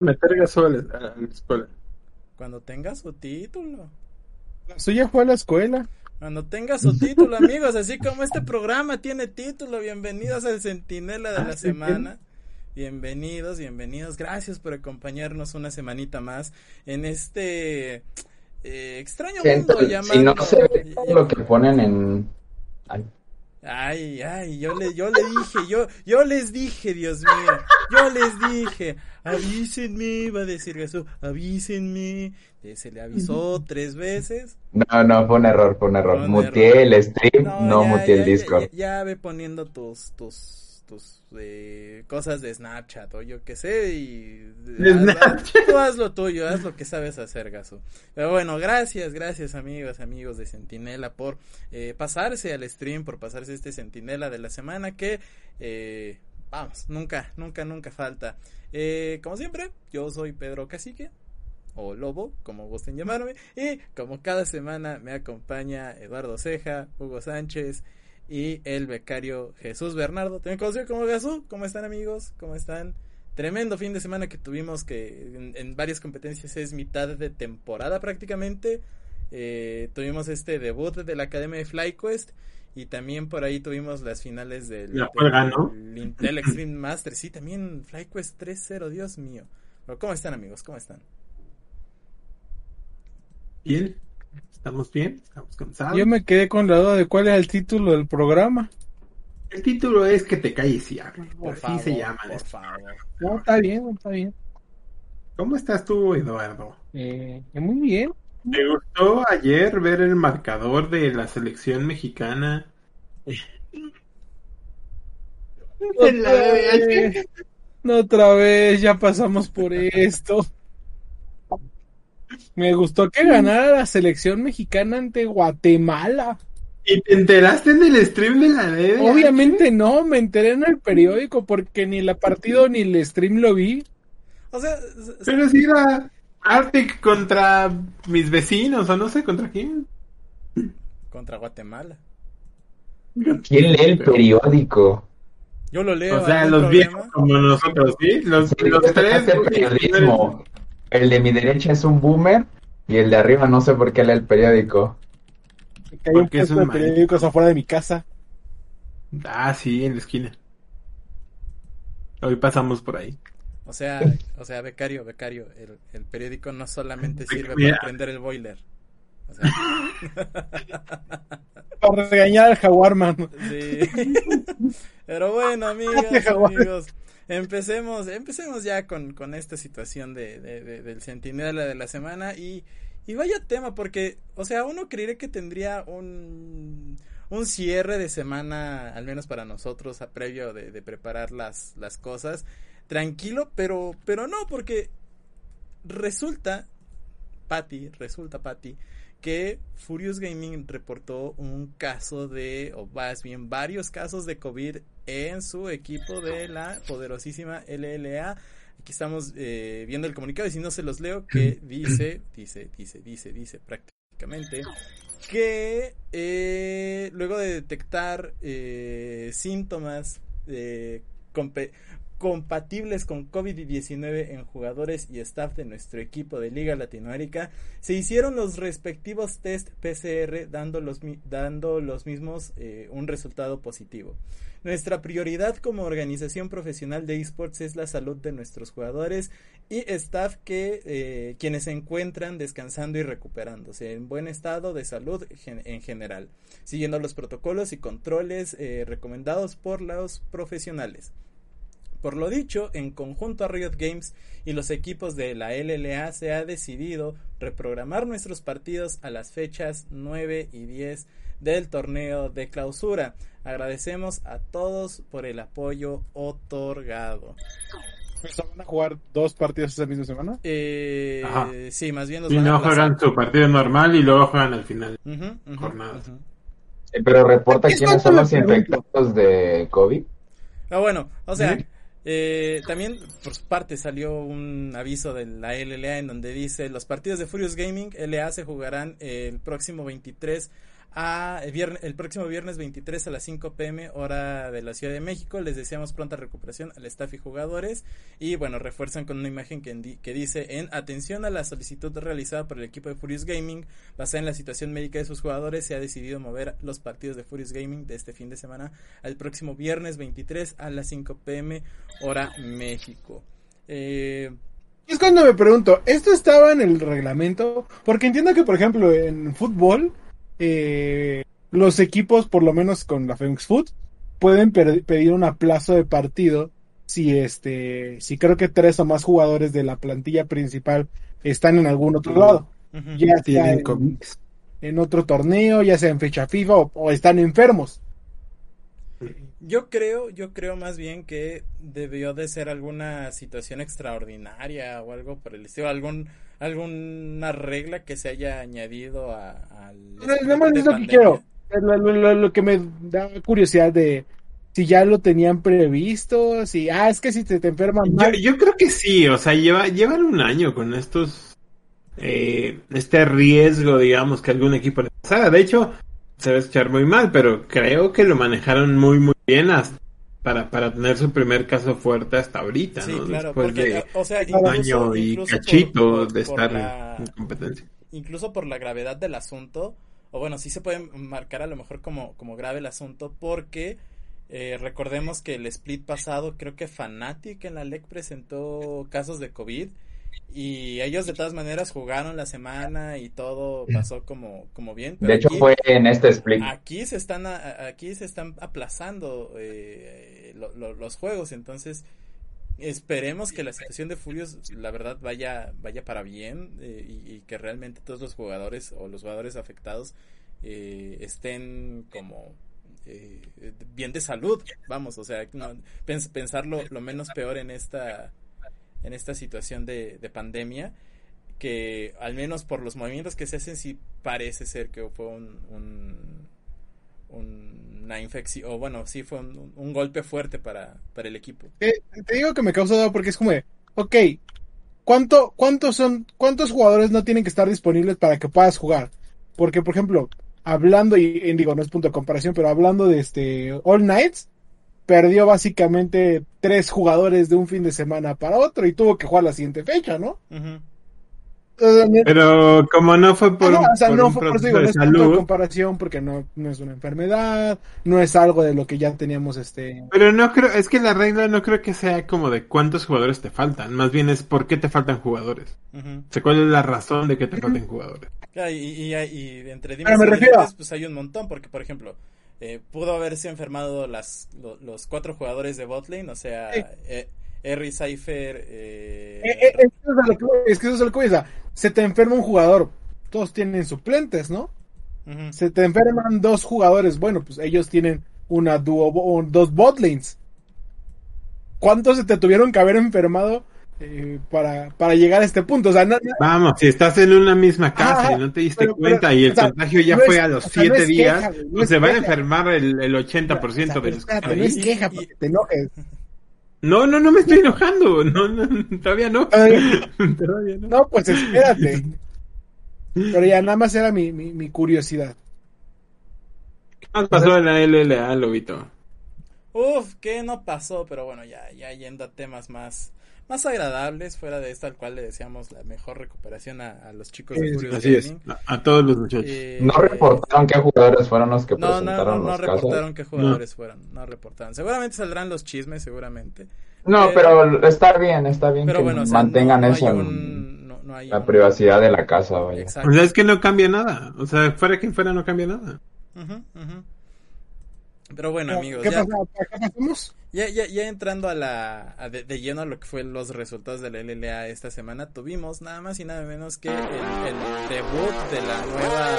meter gasol a la escuela. Cuando tenga su título. La suya fue a la escuela. Cuando tenga su título, amigos, así como este programa tiene título, bienvenidos al Centinela de Ah, la sí, semana. Bienvenidos, bienvenidos. Gracias por acompañarnos una semanita más en este eh, extraño Gente, mundo si llamado. no se ve lo que ponen en... Ay, Ay, yo le, yo le dije, yo, yo les dije, Dios mío, yo les dije, avísenme, va a decir Jesús, avísenme, se le avisó tres veces. No, no, fue un error, fue un error. Muteé el stream, no, ya, muteé el ya, Discord. Ya, ya ve poniendo tus, tus, tus eh, cosas de Snapchat o yo qué sé y haz- tú haz lo tuyo, haz lo que sabes hacer, Gaso. Pero bueno, gracias, gracias amigos, amigos de Centinela por eh, pasarse al stream, por pasarse este Centinela de la semana que, eh, vamos, nunca, nunca, nunca falta. Eh, como siempre, yo soy Pedro Cacique o Lobo, como gusten llamarme, y como cada semana me acompaña Eduardo Ceja, Hugo Sánchez y el becario Jesús Bernardo, también conocido como Gasú. ¿Cómo están amigos? ¿Cómo están? Tremendo fin de semana que tuvimos que en, en varias competencias es mitad de temporada prácticamente. Eh, tuvimos este debut de la Academia de FlyQuest y también por ahí tuvimos las finales del, La cual ganó. del, del Extreme Master. Sí, también FlyQuest 3-0, Dios mío. Pero ¿cómo están amigos? ¿Cómo están? Bien, estamos bien, estamos cansados. Yo me quedé con la duda de cuál es el título del programa. El título es Que te calles y hable. Por Así favor, se llama. por esto. favor. No, está bien, está bien. ¿Cómo estás tú, Eduardo? Eh, muy bien. ¿Te gustó ayer ver el marcador de la selección mexicana? Otra vez, no, otra vez, ya pasamos por esto. Me gustó que ganara la selección mexicana ante Guatemala. ¿Y te enteraste en el stream de la DDH? Obviamente no, me enteré en el periódico porque ni la partido ni el stream lo vi. O sea, Pero si era Arctic contra mis vecinos, o no sé contra quién. contra Guatemala. ¿Quién lee el periódico? Yo lo leo. O sea, ¿algún los problema? viejos como nosotros, ¿sí? Los, Sí, los tres. periodismo. El de mi derecha es un boomer y el de arriba no sé por qué lee el periódico. Hay un Porque es puesto de periódicos afuera de mi casa. Ah, sí, en la esquina. Hoy pasamos por ahí. O sea, o sea, becario, becario, el, el periódico no solamente sirve Mira. para prender el boiler. O sea, Para regañar al jaguar, mano. sí. Pero bueno, amigas, amigos, empecemos, empecemos ya con, con esta situación de, de- de- del centinela de la semana y, y vaya tema, porque, o sea, uno creería que tendría un, un cierre de semana, al menos para nosotros, a previo de, de preparar las, las cosas, tranquilo, pero, pero no, porque resulta, Patty, resulta, Patty, que Furious Gaming reportó un caso de, o más bien varios casos de COVID en su equipo de la poderosísima LLA. Aquí estamos eh, viendo el comunicado y si no se los leo, que dice, dice, dice, dice, dice prácticamente que eh, luego de detectar eh, síntomas eh, compe- compatibles con COVID-19 en jugadores y staff de nuestro equipo de Liga Latinoamérica, se hicieron los respectivos test PCR dando los, mi- dando los mismos eh, un resultado positivo. Nuestra prioridad como organización profesional de esports es la salud de nuestros jugadores y staff que eh, quienes se encuentran descansando y recuperándose en buen estado de salud gen- en general, siguiendo los protocolos y controles eh, recomendados por los profesionales. Por lo dicho, en conjunto a Riot Games y los equipos de la LLA se ha decidido reprogramar nuestros partidos a las fechas 9 y 10 del torneo de clausura. Agradecemos a todos por el apoyo otorgado. ¿Se van a jugar dos partidos esa misma semana? Eh, sí, más bien los Y van no juegan su partido normal y luego juegan al final. Jornadas. Eh, Pero reporta quiénes son los infectados de COVID. Ah, bueno, o sea, ¿Sí? Eh, también por su parte salió un aviso de la LLA en donde dice los partidos de Furious Gaming LA se jugarán el próximo 23 a el, próximo viernes 23 a las 5 pm hora de la Ciudad de México. Les deseamos pronta recuperación al staff y jugadores y bueno, refuerzan con una imagen que, que dice en atención a la solicitud realizada por el equipo de Furious Gaming basada en la situación médica de sus jugadores se ha decidido mover los partidos de Furious Gaming de este fin de semana al próximo viernes 23 a las 5 pm hora México. Eh, es cuando me pregunto, ¿esto estaba en el reglamento? Porque entiendo que, por ejemplo, en fútbol eh, los equipos, por lo menos con la Phoenix Food, pueden pedir un aplazo de partido si este, si creo que tres o más jugadores de la plantilla principal están en algún otro lado. Ya sea en, otro torneo, ya sea en fecha FIFA o, están enfermos. Yo creo, yo creo más bien que debió de ser alguna situación extraordinaria o algo por el estilo, algún alguna regla que se haya añadido a, al... No, es lo que quiero. Lo, que me da curiosidad de si ya lo tenían previsto, si, ah, es que si te, te enferman mal. Yo, creo que sí, o sea, lleva, llevan un año con estos, eh, este riesgo, digamos, que algún equipo le pasara. De hecho, se va a escuchar muy mal, pero creo que lo manejaron muy, muy bien hasta para, para tener su primer caso fuerte hasta ahorita, sí, ¿no? Claro, Después porque, de o sea, un año y cachito de estar en competencia. Incluso por la gravedad del asunto, o bueno, sí se puede marcar a lo mejor como, como grave el asunto, porque eh, recordemos que el split pasado, creo que Fanatic en la LEC presentó casos de COVID y ellos de todas maneras jugaron la semana y todo pasó como, como bien. de hecho fue en este split. Aquí se están, aquí se están aplazando eh, los juegos, entonces esperemos que la situación de Furios la verdad vaya, vaya para bien eh, y, que realmente todos los jugadores o los jugadores afectados eh, estén como bien de salud, vamos, o sea, pensar lo, lo menos peor en esta en esta situación de, pandemia que al menos por los movimientos que se hacen sí parece ser que fue un, una infección o bueno sí fue un, golpe fuerte para, para el equipo. Te digo que me causa duda porque es como de, ok ¿cuánto, cuántos son cuántos jugadores no tienen que estar disponibles para que puedas jugar porque por ejemplo hablando y digo no es punto de comparación pero hablando de este All Nights perdió básicamente tres jugadores de un fin de semana para otro y tuvo que jugar la siguiente fecha, ¿no? Pero como no fue por, no, o sea, no fue por, digo, no es salud. comparación porque no, no es una enfermedad, no es algo de lo que ya teníamos este. Pero no creo, es que la regla no creo que sea como de cuántos jugadores te faltan, más bien es por qué te faltan jugadores. O sea, cuál es la razón de que te falten jugadores. y, y, y, entre dimes pues hay un montón, porque por ejemplo, eh, pudo haberse enfermado las, los cuatro jugadores de botlane, o sea, eh, Harry Cypher. Eh... eh es que eso es lo que voy Se te enferma un jugador, todos tienen suplentes, ¿no? Se te enferman dos jugadores, bueno, pues ellos tienen una duo, dos botlanes. ¿Cuántos se te tuvieron que haber enfermado eh, para, para llegar a este punto. O sea, Vamos, si estás en una misma casa y no te diste cuenta y el contagio ya fue a los siete días, pues se va a enfermar el, el 80% de los que No es queja porque te enojes. No, no, no me estoy enojando. No, no, todavía no. todavía no. no. pues espérate. Pero ya nada más era mi, mi, mi curiosidad. ¿Qué más pasó en la LLA, Lobito? Uf, ¿qué no pasó? Pero bueno, ya, ya yendo a temas más más agradables, fuera de esta al cual le deseamos la mejor recuperación a, los chicos de Así es, a, todos los muchachos. Eh, no reportaron qué jugadores fueron los que no, presentaron no, no, no reportaron qué jugadores fueron, no reportaron. Seguramente saldrán los chismes, seguramente. No, pero, está bien, está bien que mantengan eso la privacidad de la casa, vaya. O sea, es que no cambia nada, o sea, fuera quien fuera no cambia nada. Pero bueno, amigos, ¿qué ya... pasamos? Ya, ya, ya entrando a la de, lleno a lo que fue los resultados de la LLA esta semana, tuvimos nada más y nada menos que el, debut de la nueva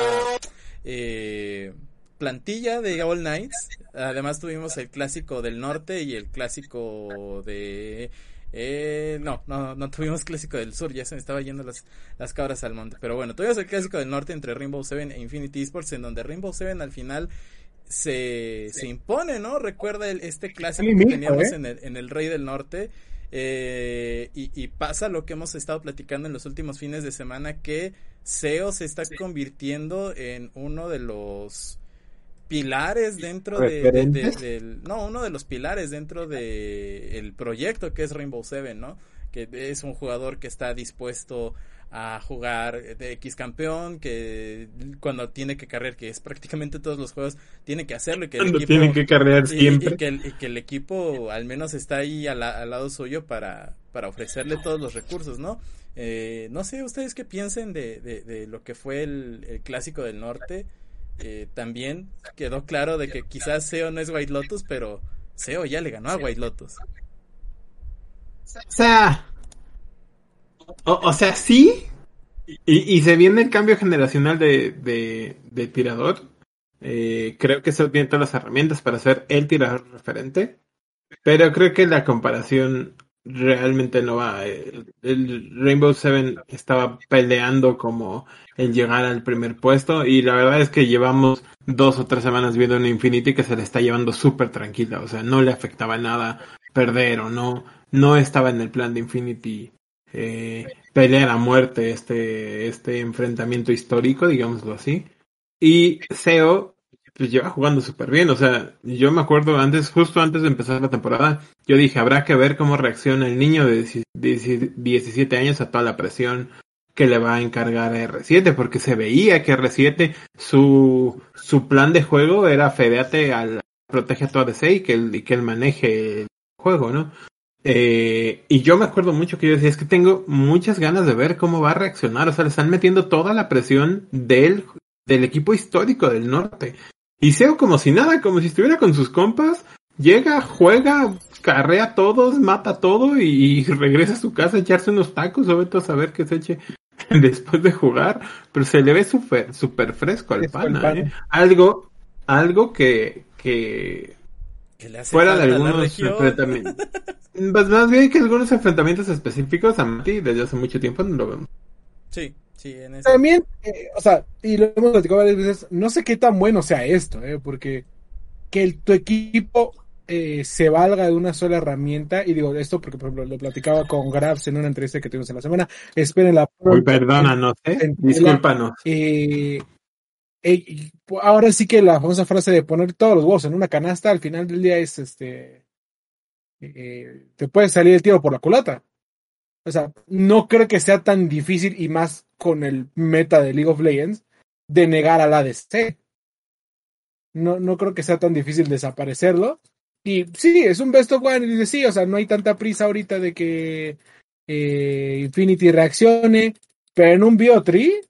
eh, plantilla de All Knights. Además tuvimos el clásico del norte y el clásico de... Eh, no, no, no tuvimos clásico del sur, ya se me estaba yendo las, las cabras al monte. Pero bueno, tuvimos el clásico del norte entre Rainbow Seven e Infinity Esports, en donde Rainbow Seven al final se, se impone, ¿no? Recuerda el, este clásico que teníamos ¿eh? en, el, en el Rey del Norte. Eh, y, pasa lo que hemos estado platicando en los últimos fines de semana, que SEO se está convirtiendo en uno de los pilares dentro de, no uno de los pilares dentro de el proyecto que es Rainbow Seven no que es un jugador que está dispuesto a jugar de X campeón, que cuando tiene que carrear, que es prácticamente todos los juegos, tiene que hacerlo. Y que el equipo, tienen que carrear siempre. Y, que el, equipo al menos está ahí al, lado suyo para, para ofrecerle todos los recursos, ¿no? Eh, no sé, ustedes qué piensen de, de, lo que fue el, clásico del norte. Eh, también quedó claro de que quizás SEO no es White Lotus, pero SEO ya le ganó a White Lotus. O sea, o, sea, sí. Y, se viene el cambio generacional de, tirador. Eh, creo que se tiene todas las herramientas para ser el tirador referente. Pero creo que la comparación realmente no va. El, Rainbow Seven estaba peleando como el llegar al primer puesto. Y la verdad es que llevamos dos o tres semanas viendo un Infinity que se le está llevando súper tranquila. O sea, no le afectaba nada perder o no. No estaba en el plan de Infinity eh, pelear a muerte este, este enfrentamiento histórico, digámoslo así. Y SEO pues lleva jugando súper bien, o sea, yo me acuerdo antes, justo antes de empezar la temporada, yo dije, habrá que ver cómo reacciona el niño de 17 años a toda la presión que le va a encargar a R7, porque se veía que R7, su, su plan de juego era fedeate al protege a toda DC y que él, y que él maneje el juego, ¿no? Eh, y yo me acuerdo mucho que yo decía, es que tengo muchas ganas de ver cómo va a reaccionar. O sea, le están metiendo toda la presión del, del equipo histórico del norte. Y Seo como si nada, como si estuviera con sus compas, llega, juega, carrea a todos, mata todo y, regresa a su casa a echarse unos tacos o vete a saber qué se eche después de jugar. Pero se le ve súper super fresco al pana, ¿eh? Algo, algo que, que fuera de algunos enfrentamientos. Pues más bien que algunos enfrentamientos específicos a Mati desde hace mucho tiempo no lo vemos. Sí, sí, en eso. También, eh, o sea, y lo hemos platicado varias veces, no sé qué tan bueno sea esto, eh, porque que el, tu equipo eh, se valga de una sola herramienta, y digo esto porque, por ejemplo, lo platicaba con Grabs en una entrevista que tuvimos en la semana, esperen la... Uy, perdónanos, ¿eh? Discúlpanos. Eh, ahora sí que la famosa frase de poner todos los huevos en una canasta al final del día es este eh, te puede salir el tiro por la culata. O sea, no creo que sea tan difícil y más con el meta de League of Legends de negar al ADC. No, no creo que sea tan difícil desaparecerlo. Y sí, es un best of one. Y sí, o sea, no hay tanta prisa ahorita de que eh, Infinity reaccione. Pero en un Biotri,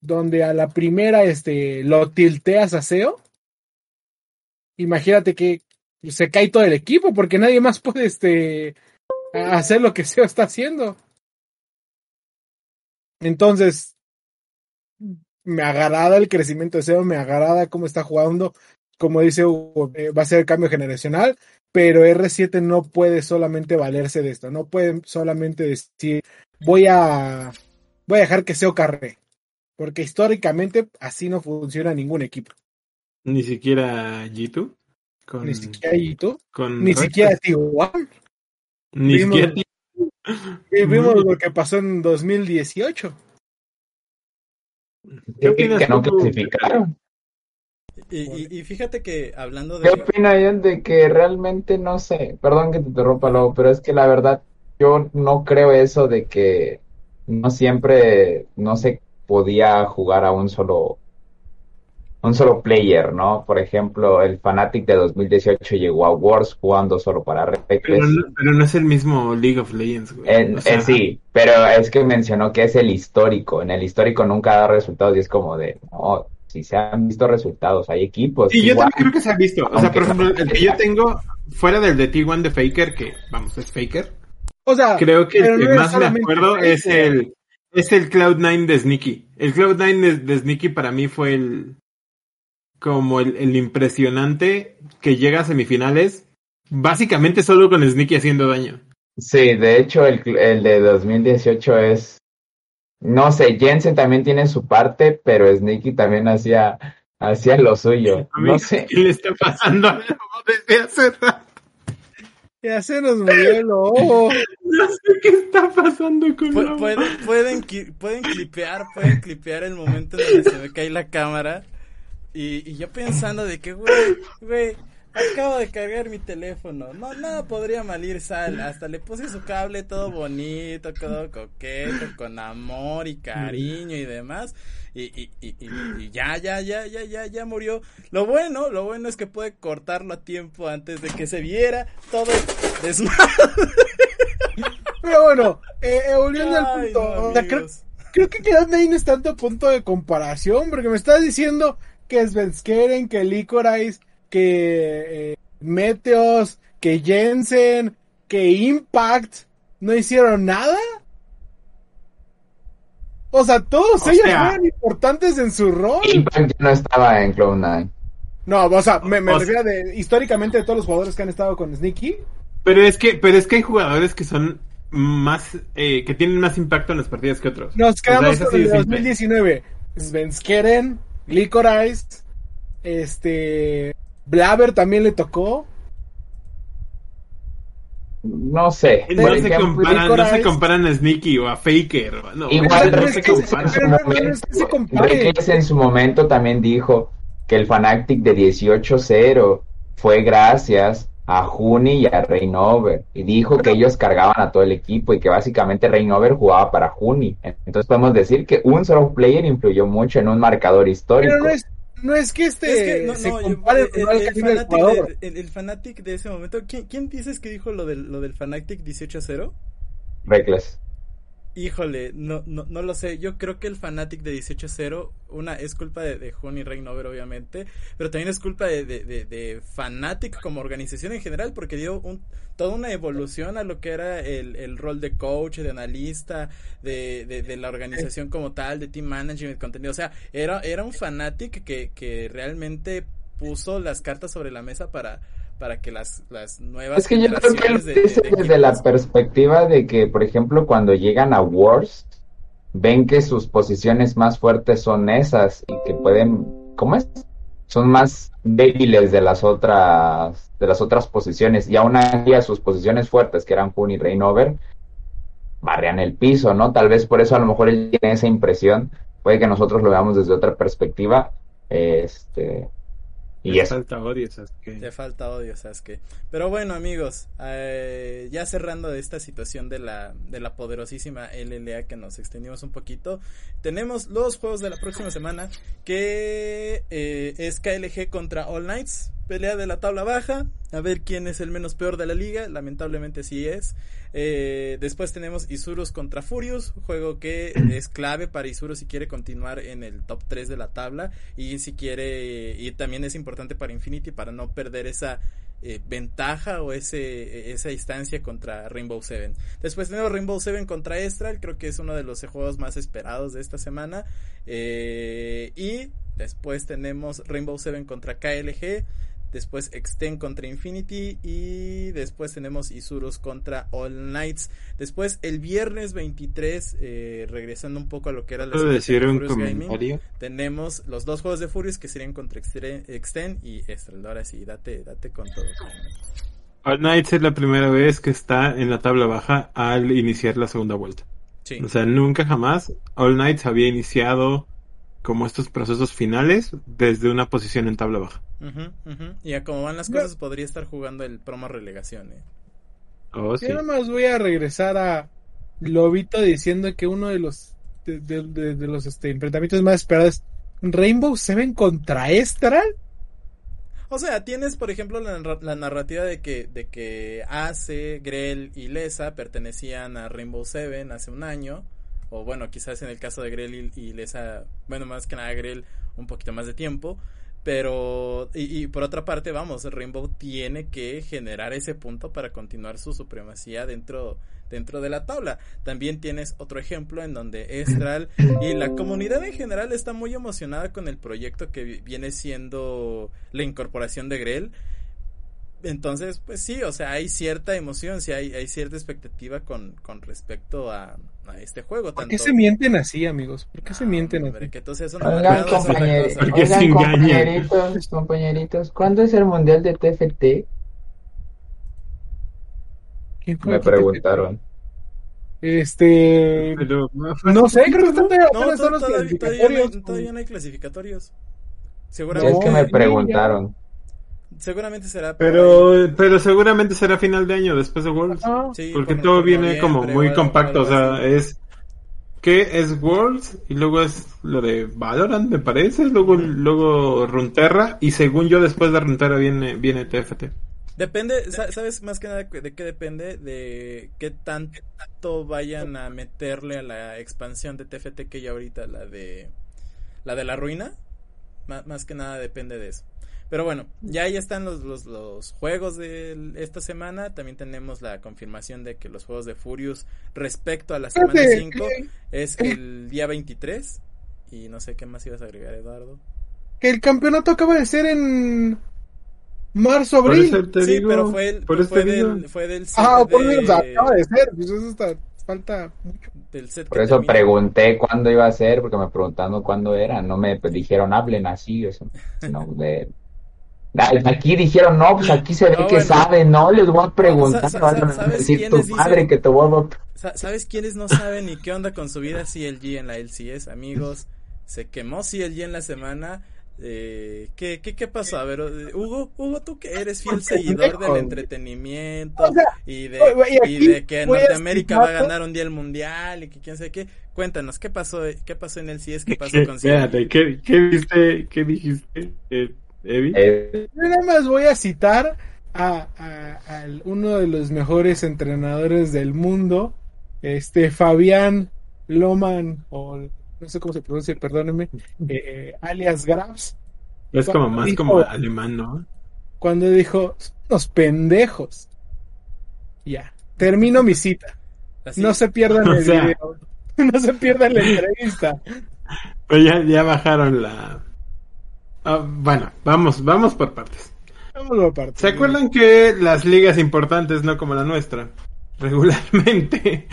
donde a la primera este, lo tilteas a SEO, imagínate que se cae todo el equipo porque nadie más puede este, hacer lo que SEO está haciendo. Entonces, me agrada el crecimiento de SEO, me agrada cómo está jugando. Como dice eh, va a ser el cambio generacional, pero R7 no puede solamente valerse de esto, no puede solamente decir voy a voy a dejar que SEO carre, porque históricamente así no funciona ningún equipo. Ni siquiera G2. Ni siquiera Ito. Ni siquiera Tijuana. Ni siquiera Vimos lo que pasó en 2018. ¿Qué opinas que no clasificaron? Y, y, fíjate que hablando de... ¿Qué opinan de que realmente no sé? Perdón que te interrumpa luego, pero es que la verdad yo no creo eso de que no siempre no se podía jugar a un solo un solo player, ¿no? Por ejemplo, el Fnatic de 2018 llegó a Wars jugando solo para Reckless. Pero, pero no, es el mismo League of Legends, güey. sí, pero es que mencionó que es el histórico. En el histórico nunca da resultados y es como de, no, si se han visto resultados, hay equipos. Sí, yo también creo que se ha visto. O sea, por ejemplo, el que yo tengo, fuera del de T1 de Faker, que, vamos, es Faker. O sea, creo que el que más me acuerdo es el, es el Cloud9 de Sneaky. El Cloud9 de, de Sneaky para mí fue el, como el, impresionante que llega a semifinales, básicamente solo con Sneaky haciendo daño. Sí, de hecho el, el de 2018 es, no sé, Jensen también tiene su parte, pero Sneaky también hacía, hacía lo suyo. no sé. ¿Qué le está pasando a desde hace rato? Ya se nos murió el lobo. No sé qué está pasando con Pu- Lobo. pueden, pueden, pueden clipear, pueden clipear el momento en donde se me cae la cámara. Y, y yo pensando de que, güey, güey, acabo de cargar mi teléfono. No, nada podría malir sal. Hasta le puse su cable todo bonito, todo coqueto, con amor y cariño y demás. Y, y, y, y, y ya, ya, ya, ya, ya, ya murió. Lo bueno, lo bueno es que puede cortarlo a tiempo antes de que se viera todo el desmadre. Pero bueno, eh, eh, volviendo al punto. no, creo, creo que Kidad no es tanto punto de comparación, porque me estás diciendo que Svenskeren, que Licorice, que eh, Meteos, que Jensen, que Impact no hicieron nada. O sea, todos O ellos sea- fueron importantes en su rol. Impact ya no estaba en Cloud9. No, o sea, me, me O refiero de históricamente de todos los jugadores que han estado con Sneaky. Pero es que, pero es que hay jugadores que son más, eh, que tienen más impacto en las partidas que otros. Nos quedamos sea, con el de de simple. 2019. Svenskeren, Licorice, este. Blaber también le tocó. No sé. No se, comparan, no se comparan a Sneaky o a Faker. No, Igual no se es que- comparan. pero no, no, no es que se compare. Reckless en su momento también dijo que el Fanatic de 18-0 fue gracias a Juni y a Reinover. Y dijo que ellos cargaban a todo el equipo y que básicamente Reinover jugaba para Juni. Entonces podemos decir que un solo player influyó mucho en un marcador histórico. Pero no es, no es que este Es que, no, se no, yo- compare el, con el, el del fanatic de, el, el fanatic de ese momento, ¿quién, quién dices que dijo lo del, lo del Fanatic 18 a 0? Reckless. Híjole, no, no, no lo sé. Yo creo que el Fanatic de 18 a 0, una es culpa de, de Honey Reignover, obviamente, pero también es culpa de, de, de, de Fanatic como organización en general, porque dio un, toda una evolución a lo que era el, el rol de coach, de analista, de, de, de la organización como tal, de team management, contenido. O sea, era, era un Fanatic que, que realmente puso las cartas sobre la mesa para, para que las, las nuevas Es que yo creo que de- desde la perspectiva de que, por ejemplo, cuando llegan a Wars, ven que sus posiciones más fuertes son esas y que pueden, ¿cómo es? Son más débiles de las otras, de las otras posiciones y aún así a sus posiciones fuertes que eran Kun y Reinover, barrean el piso, ¿no? Tal vez por eso a lo mejor él tiene esa impresión, puede que nosotros lo veamos desde otra perspectiva, este, y eso. falta odio, Sasuke. Te falta odio, Sasuke. Pero bueno, amigos, eh, ya cerrando esta situación de la, de la poderosísima LLA que nos extendimos un poquito, tenemos los juegos de la próxima semana que eh, es KLG contra All Knights, pelea de la tabla baja, a ver quién es el menos peor de la liga, lamentablemente sí es. Eh, después tenemos Isurus contra Furious, juego que es clave para Isurus si quiere continuar en el top 3 de la tabla y si quiere, y también es importante para Infinity para no perder esa eh, ventaja o ese, esa distancia contra Rainbow Seven. Después tenemos Rainbow Seven contra Estral, creo que es uno de los juegos más esperados de esta semana. Eh, y después tenemos Rainbow Seven contra KLG. Después Extend contra Infinity. Y después tenemos Isurus contra All Knights. Después el viernes 23, eh, regresando un poco a lo que era la ¿Puedo decir un Furious Gaming, tenemos los dos juegos de Furious que serían contra Extend y Estral. Ahora sí, date, date con todo. All Knights es la primera vez que está en la tabla baja al iniciar la segunda vuelta. Sí. O sea, nunca jamás All Knights había iniciado como estos procesos finales desde una posición en tabla baja. Y a como van las No. cosas, podría estar jugando el promo relegación. eh. Oh, sí. Yo nomás voy a regresar a Lobito diciendo que uno de los de, de- de- de los este, enfrentamientos más esperados es Rainbow Seven contra Estral. O sea, tienes, por ejemplo, la narrativa de que, de que Ace, Grell y Lesa pertenecían a Rainbow Seven hace un año. O bueno, quizás en el caso de Grell y, y Lesa, bueno, más que nada Grell, un poquito más de tiempo. Pero, y, y por otra parte, vamos, Rainbow tiene que generar ese punto para continuar su supremacía dentro, dentro de la tabla. También tienes otro ejemplo en donde Estral y la comunidad en general está muy emocionada con el proyecto que vi- viene siendo la incorporación de Grell. Entonces, pues sí, o sea, hay cierta emoción, sí, hay, hay cierta expectativa con, con respecto a, a este juego. ¿Por qué se mienten así, amigos? ¿por qué se No, mienten hombre, así? que tú seas un Oigan, amargado es otra compañeri- cosa. Porque se oigan, engañan. compañeritos, compañeritos, ¿cuándo es el mundial de TFT? ¿Quién fue Me preguntaron. Este. Pero, No sé, creo que están todavía No, apenas to- son los todavía, todavía, no hay, todavía no hay clasificatorios. Seguramente, es que me preguntaron. Seguramente será. pero, pero seguramente será final de año después de Worlds. Ah. Sí, Porque por- todo por viene como muy compacto, o sea, es que es Worlds y luego es lo de Valorant, me parece, luego luego Runeterra y según yo después de Runeterra viene viene TFT. Depende, sa- ¿sabes más que nada de qué depende? De qué tanto vayan a meterle a la expansión de TFT que ya ahorita, la de la de la ruina. Ma- Más, que nada depende de eso. Pero bueno, ya ya están los, los, los juegos de esta semana. También tenemos la confirmación de que los juegos de Furious respecto a la semana Fíjate 5 que, es el día 23. Y no sé qué más ibas a agregar, Eduardo. que el campeonato acaba de ser en marzo, abril. eso sí, digo, pero fue, el, por eso fue, del, fue del set Ah, por de- eso acaba de ser. Pues eso está, falta mucho. del set Por eso termina. pregunté cuándo iba a ser, porque me preguntaron cuándo era. No me dijeron hablen así, o sea, no, de... Aquí dijeron, no, pues aquí se ve No, que bueno. saben, no, les voy a preguntar, sa- no van sa- a ¿sabes decir tu dicen? madre que te voy a... Sa- ¿Sabes quiénes no saben ni qué onda con su vida CLG en la LCS, amigos? Se quemó CLG en la semana. Eh, ¿qué, qué, ¿Qué pasó? A ver, eh, Hugo, Hugo, tú que eres fiel seguidor del entretenimiento O sea, y de, y de que Norteamérica va a ganar un día el mundial y que quién sabe qué. Cuéntanos, ¿qué pasó, qué pasó en el CS? ¿Qué pasó ¿Qué, con espérate, CLG? ¿qué, qué viste, qué dijiste, eh, Evi? Eh, Yo nada más voy a citar a, a- al- uno de los mejores entrenadores del mundo, este Fabián Loman, o no sé cómo se pronuncia, perdónenme, eh, alias Grabs, es como más dijo- como alemán, ¿no? cuando dijo, "Son unos pendejos. Ya, termino mi cita. Así. No se pierdan O el sea. video. No se pierdan la entrevista. Pero ya, ya bajaron la... Ah, bueno, vamos, vamos por partes. Vámonos aparte. ¿Se acuerdan que las ligas importantes, no como la nuestra, regularmente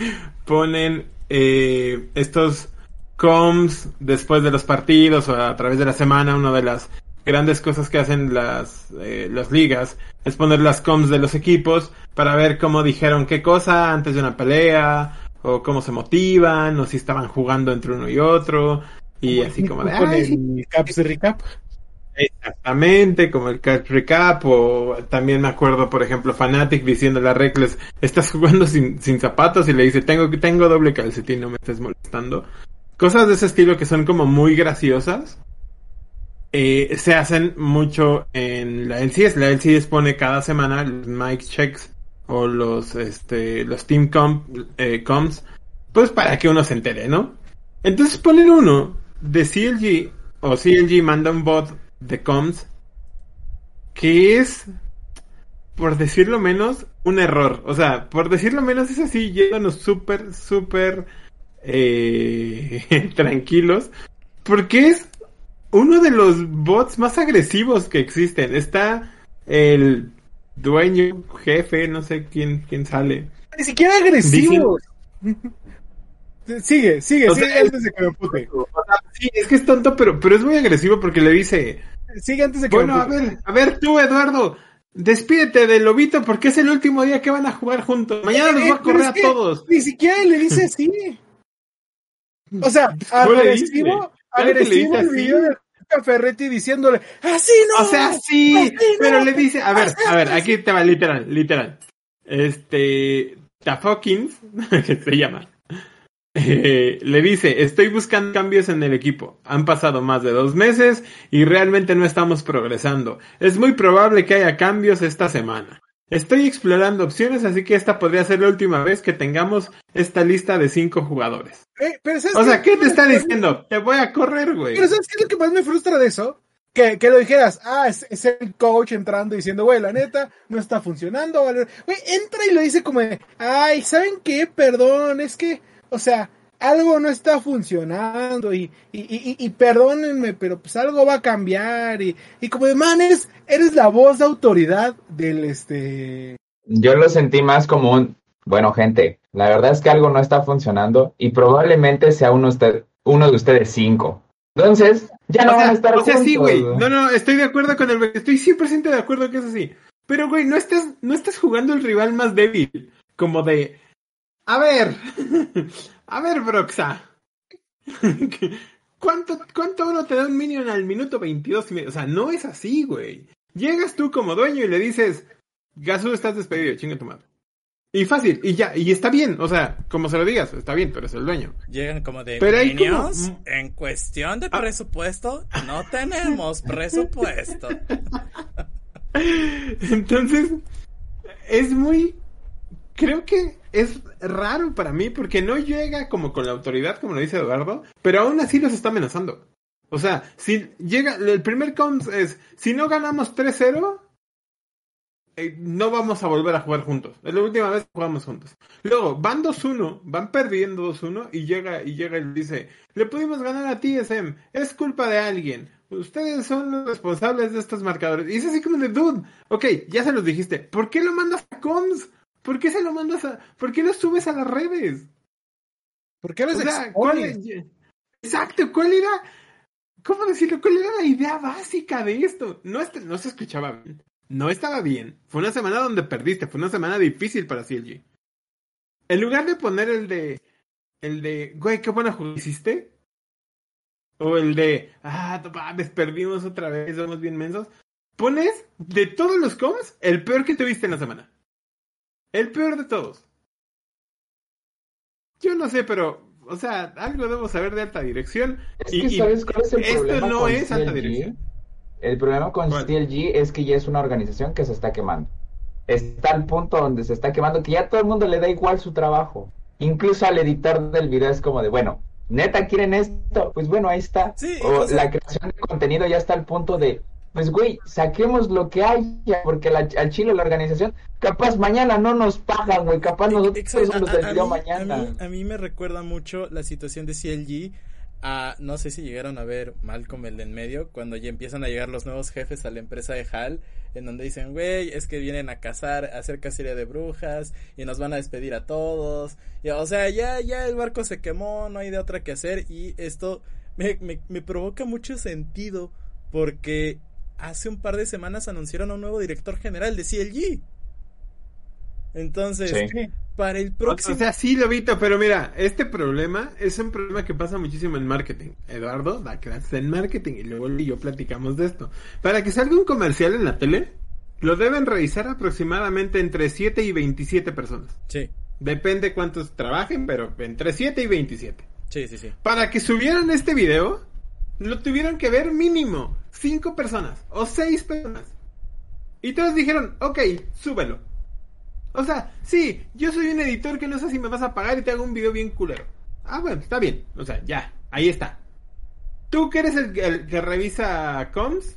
ponen eh, estos coms después de los partidos o a través de la semana? Una de las grandes cosas que hacen las, eh, las ligas es poner las coms de los equipos para ver cómo dijeron qué cosa antes de una pelea o cómo se motivan o si estaban jugando entre uno y otro y así como de Con "Ay, sí, el Caps de Recap. Exactamente, como el Catch Recap, o también me acuerdo, por ejemplo, Fanatic diciéndole a Reckless, estás jugando sin, sin zapatos y le dice, tengo, tengo doble calcetín, no me estés molestando. Cosas de ese estilo que son como muy graciosas, eh, se hacen mucho en la LCS. La LCS pone cada semana los mic checks o los, este, los team comp, eh, comps, pues para que uno se entere, ¿no? Entonces ponen uno de CLG, o CLG manda un bot de comms que es, por decirlo menos, un error. O sea, por decirlo menos es así, llévanos súper, súper eh, tranquilos, porque es uno de los bots más agresivos que existen. Está el dueño, jefe, no sé quién, quién sale. Ni siquiera agresivo. sigue, sigue, O sigue sea, antes de que me pute. O sea, sí, es que es tonto, pero, pero es muy agresivo porque le dice, Sigue antes de que Bueno, a ver, a ver tú, Eduardo, despídete del lobito porque es el último día que van a jugar juntos. Mañana los Eh, va a correr a todos. Ni siquiera le dice así. O sea, ¿Cómo le agresivo, agresivo el video de Ferretti diciéndole, así no. O sea, sí, así no, pero le dice, a ver, a ver, no". aquí te va literal, literal. Este, Tafokins, que se llama, eh, le dice, estoy buscando cambios en el equipo. Han pasado más de dos meses y realmente no estamos progresando. Es muy probable que haya cambios esta semana. Estoy explorando opciones, así que esta podría ser la última vez que tengamos esta lista de cinco jugadores. Eh, pero ¿sabes O sea, ¿qué te está diciendo? Te voy a correr, güey. Pero ¿sabes qué es lo que más me frustra de eso? Que, que lo dijeras, ah, es, es el coach entrando diciendo, güey, la neta, no está funcionando. vale". Güey, entra y lo dice como de, ay, ¿saben qué? Perdón, es que, o sea, algo no está funcionando y, y, y, y perdónenme, pero pues algo va a cambiar y, y como de, man, eres, la voz de autoridad del, este... Yo lo sentí más como un, bueno, gente, la verdad es que algo no está funcionando y probablemente sea uno, usted, uno de ustedes cinco. Entonces, ya no o van a estar o sea, sí, juntos, güey. No, no, estoy de acuerdo con el estoy 100% de acuerdo que es así. Pero, güey, no estás, no estás jugando el rival más débil. como de, a ver, a ver, Broxa, ¿cuánto, cuánto uno te da un minion al minuto 22 y medio? O sea, no es así, güey. Llegas tú como dueño y le dices, Gasu, estás despedido, chinga tu madre. Y fácil, y ya, y está bien, o sea, como se lo digas, está bien, pero es el dueño. Llegan como de Pero hay "Minions, como- en cuestión de Ah. presupuesto, no tenemos presupuesto. Entonces, es muy... Creo que es raro para mí porque no llega como con la autoridad, como lo dice Eduardo, pero aún así los está amenazando. O sea, si llega, el primer count es, si no ganamos 3-0, eh, no vamos a volver a jugar juntos. Es la última vez que jugamos juntos. Luego, van 2-1, van perdiendo 2-1 y llega, y llega y dice, le pudimos ganar a TSM, es culpa de alguien. Ustedes son los responsables de estos marcadores. Y es así como de, dude, ok, ya se los dijiste. ¿Por qué lo mandas a Coms? ¿Por qué se lo mandas a... ¿Por qué lo subes a las redes? ¿Por qué los O sea, ¿cuál es- Exacto, ¿cuál era? ¿Cómo decirlo? ¿Cuál era la idea básica de esto? No, est- no se escuchaba bien. No estaba bien. Fue una semana donde perdiste. Fue una semana difícil para CLG. En lugar de poner el de. El de. Güey, qué buena jugada hiciste. O el de. Ah, mames, perdimos otra vez. Somos bien mensos. Pones de todos los coms el peor que tuviste en la semana. El peor de todos. Yo no sé, pero. O sea, algo debo saber de alta dirección. Es Y- que y ¿sabes cuál es el esto problema no con es alta dirección. El problema con ¿Cuál? CLG es que ya es una organización que se está quemando. Está al punto donde se está quemando que ya todo el mundo le da igual su trabajo. Incluso al editor del video es como de, bueno, neta quieren esto, pues bueno, ahí está. Sí, o o sea- la creación de contenido ya está al punto de, pues güey, saquemos lo que haya, porque la- al chile la organización, capaz mañana no nos pagan, güey, capaz nosotros Exacto, somos a- mí- mañana. A mí, a mí me recuerda mucho la situación de CLG. a- no sé si llegaron a ver Malcolm el de en medio, cuando ya empiezan a llegar los nuevos jefes a la empresa de HAL, en donde dicen, güey, es que vienen a cazar, a hacer cacería de brujas, y nos van a despedir a todos. Y, o sea, ya, ya el barco se quemó, no hay de otra que hacer, y esto me, me, me provoca mucho sentido, porque hace un par de semanas anunciaron a un nuevo director general de CLG. Entonces, Sí. para el O próximo... sea, sí, Lobito, pero mira, este problema es un problema que pasa muchísimo en marketing. Eduardo da clases en marketing y luego él y yo platicamos de esto. Para que salga un comercial en la tele, lo deben revisar aproximadamente entre 7 y 27 personas. Sí, Depende cuántos trabajen, pero entre 7 y 27. sí, sí, sí. Para que subieran este video, lo tuvieron que ver mínimo 5 personas o 6 personas. Y todos dijeron, ok, súbelo. O sea, sí, yo soy un editor que no sé si me vas a pagar y te hago un video bien culero. Ah, bueno, está bien. O sea, ya, ahí está. Tú que eres el, el que revisa comms,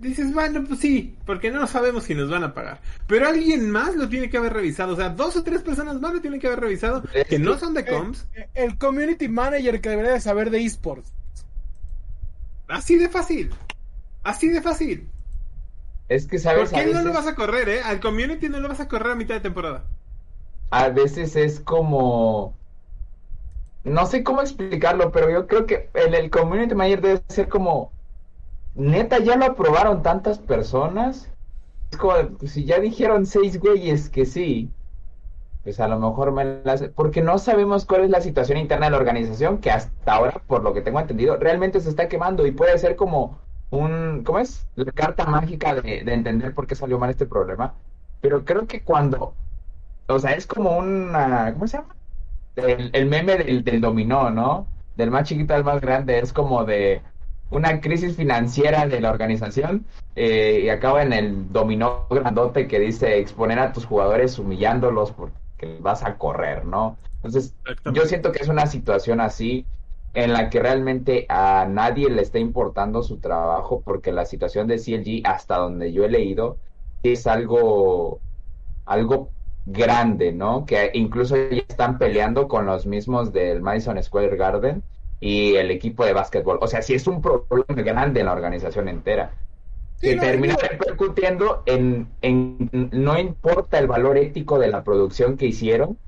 dices, bueno, pues sí, porque no sabemos si nos van a pagar. Pero alguien más lo tiene que haber revisado. O sea, dos o tres personas más lo tienen que haber revisado que no son de comms. El community manager que debería de saber de esports. Así de fácil. Así de fácil. Es que, ¿sabes? Porque A él no lo vas a correr, ¿eh? Al community no lo vas a correr a mitad de temporada. a veces es como no sé cómo explicarlo, pero yo creo que el, el community manager debe ser como neta ya lo aprobaron tantas personas. Es como si ya dijeron seis güeyes que sí, pues a lo mejor me las porque no sabemos cuál es la situación interna de la organización que hasta ahora, por lo que tengo entendido, realmente se está quemando y puede ser como un ¿cómo es? La carta mágica de, de entender por qué salió mal este problema. Pero creo que cuando o sea, es como una, ¿cómo se llama? El, el meme del, del dominó, ¿no? Del más chiquito al más grande, es como de una crisis financiera de la organización eh, y acaba en el dominó grandote que dice exponer a tus jugadores humillándolos porque vas a correr, ¿no? Entonces, yo siento que es una situación así en la que realmente a nadie le está importando su trabajo porque la situación de CLG, hasta donde yo he leído, es algo, algo grande, ¿no? Que incluso ya están peleando con los mismos del Madison Square Garden y el equipo de básquetbol. O sea, sí es un problema grande en la organización entera. Que no, termina digo- repercutiendo en, en no importa el valor ético de la producción que hicieron,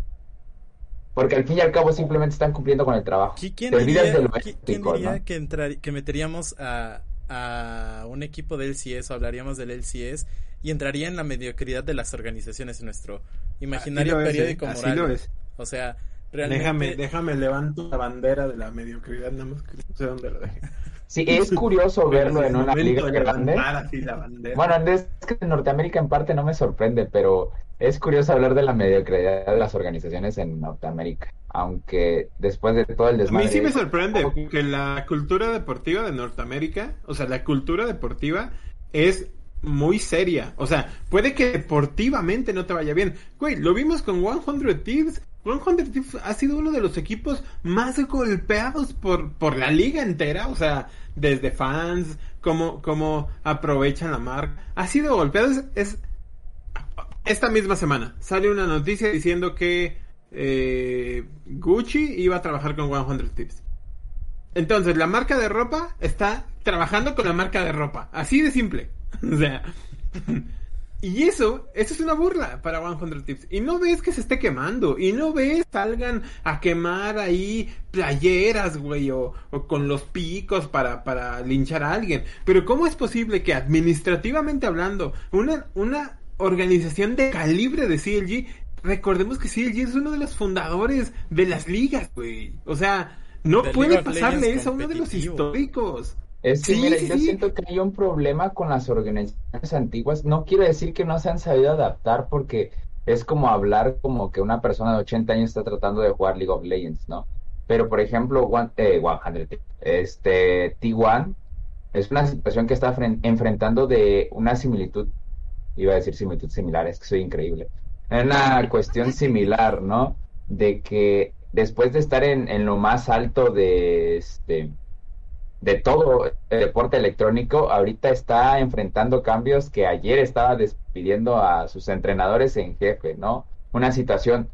porque al fin y al cabo simplemente están cumpliendo con el trabajo. ¿Qui- ¿Quién Te diría, de lo qui- quién ético, diría ¿no? que, entrar, que meteríamos a, a un equipo del LCS o hablaríamos del LCS y entraría en la mediocridad de las organizaciones en nuestro imaginario Así lo es, periódico eh, así moral. lo es. O sea, realmente Déjame, déjame levanto la bandera de la mediocridad, nada más que no sé dónde lo dejé. Sí, es curioso verlo en una liga de grande. Bueno, es que en Norteamérica en parte no me sorprende, pero es curioso hablar de la mediocridad de las organizaciones en Norteamérica. Aunque después de todo el A desmadre... mí sí me sorprende que la cultura deportiva de Norteamérica, o sea, la cultura deportiva es muy seria. O sea, puede que deportivamente no te vaya bien. Güey, lo vimos con 100 Thieves. 100 Thieves ha sido uno de los equipos más golpeados por, por la liga entera. O sea, desde fans, cómo, cómo aprovechan la marca. Ha sido golpeado. Es, es- esta misma semana sale una noticia diciendo que eh, Gucci iba a trabajar con 100 Thieves. Entonces, la marca de ropa está trabajando con la marca de ropa. Así de simple. O sea. Y eso, eso es una burla para 100 Tips. Y no ves que se esté quemando. Y no ves salgan a quemar ahí playeras, güey, o, o con los picos para, para linchar a alguien. Pero ¿cómo es posible que administrativamente hablando, una, una organización de calibre de CLG, recordemos que CLG es uno de los fundadores de las ligas, güey. O sea, no puede pasarle eso a uno de los históricos. Es que, Sí, mira, sí, yo sí. siento que hay un problema con las organizaciones antiguas. No quiero decir que no se han sabido adaptar porque es como hablar como que una persona de 80 años está tratando de jugar League of Legends, ¿no? Pero, por ejemplo, one, eh, 100, este, T1 es una situación que está fren- enfrentando de una similitud, iba a decir similitud similar, es que soy increíble. Una cuestión similar, ¿no? De que después de estar en, en lo más alto de este de todo el deporte electrónico, ahorita está enfrentando cambios que ayer estaba despidiendo a sus entrenadores en jefe, ¿no? Una situación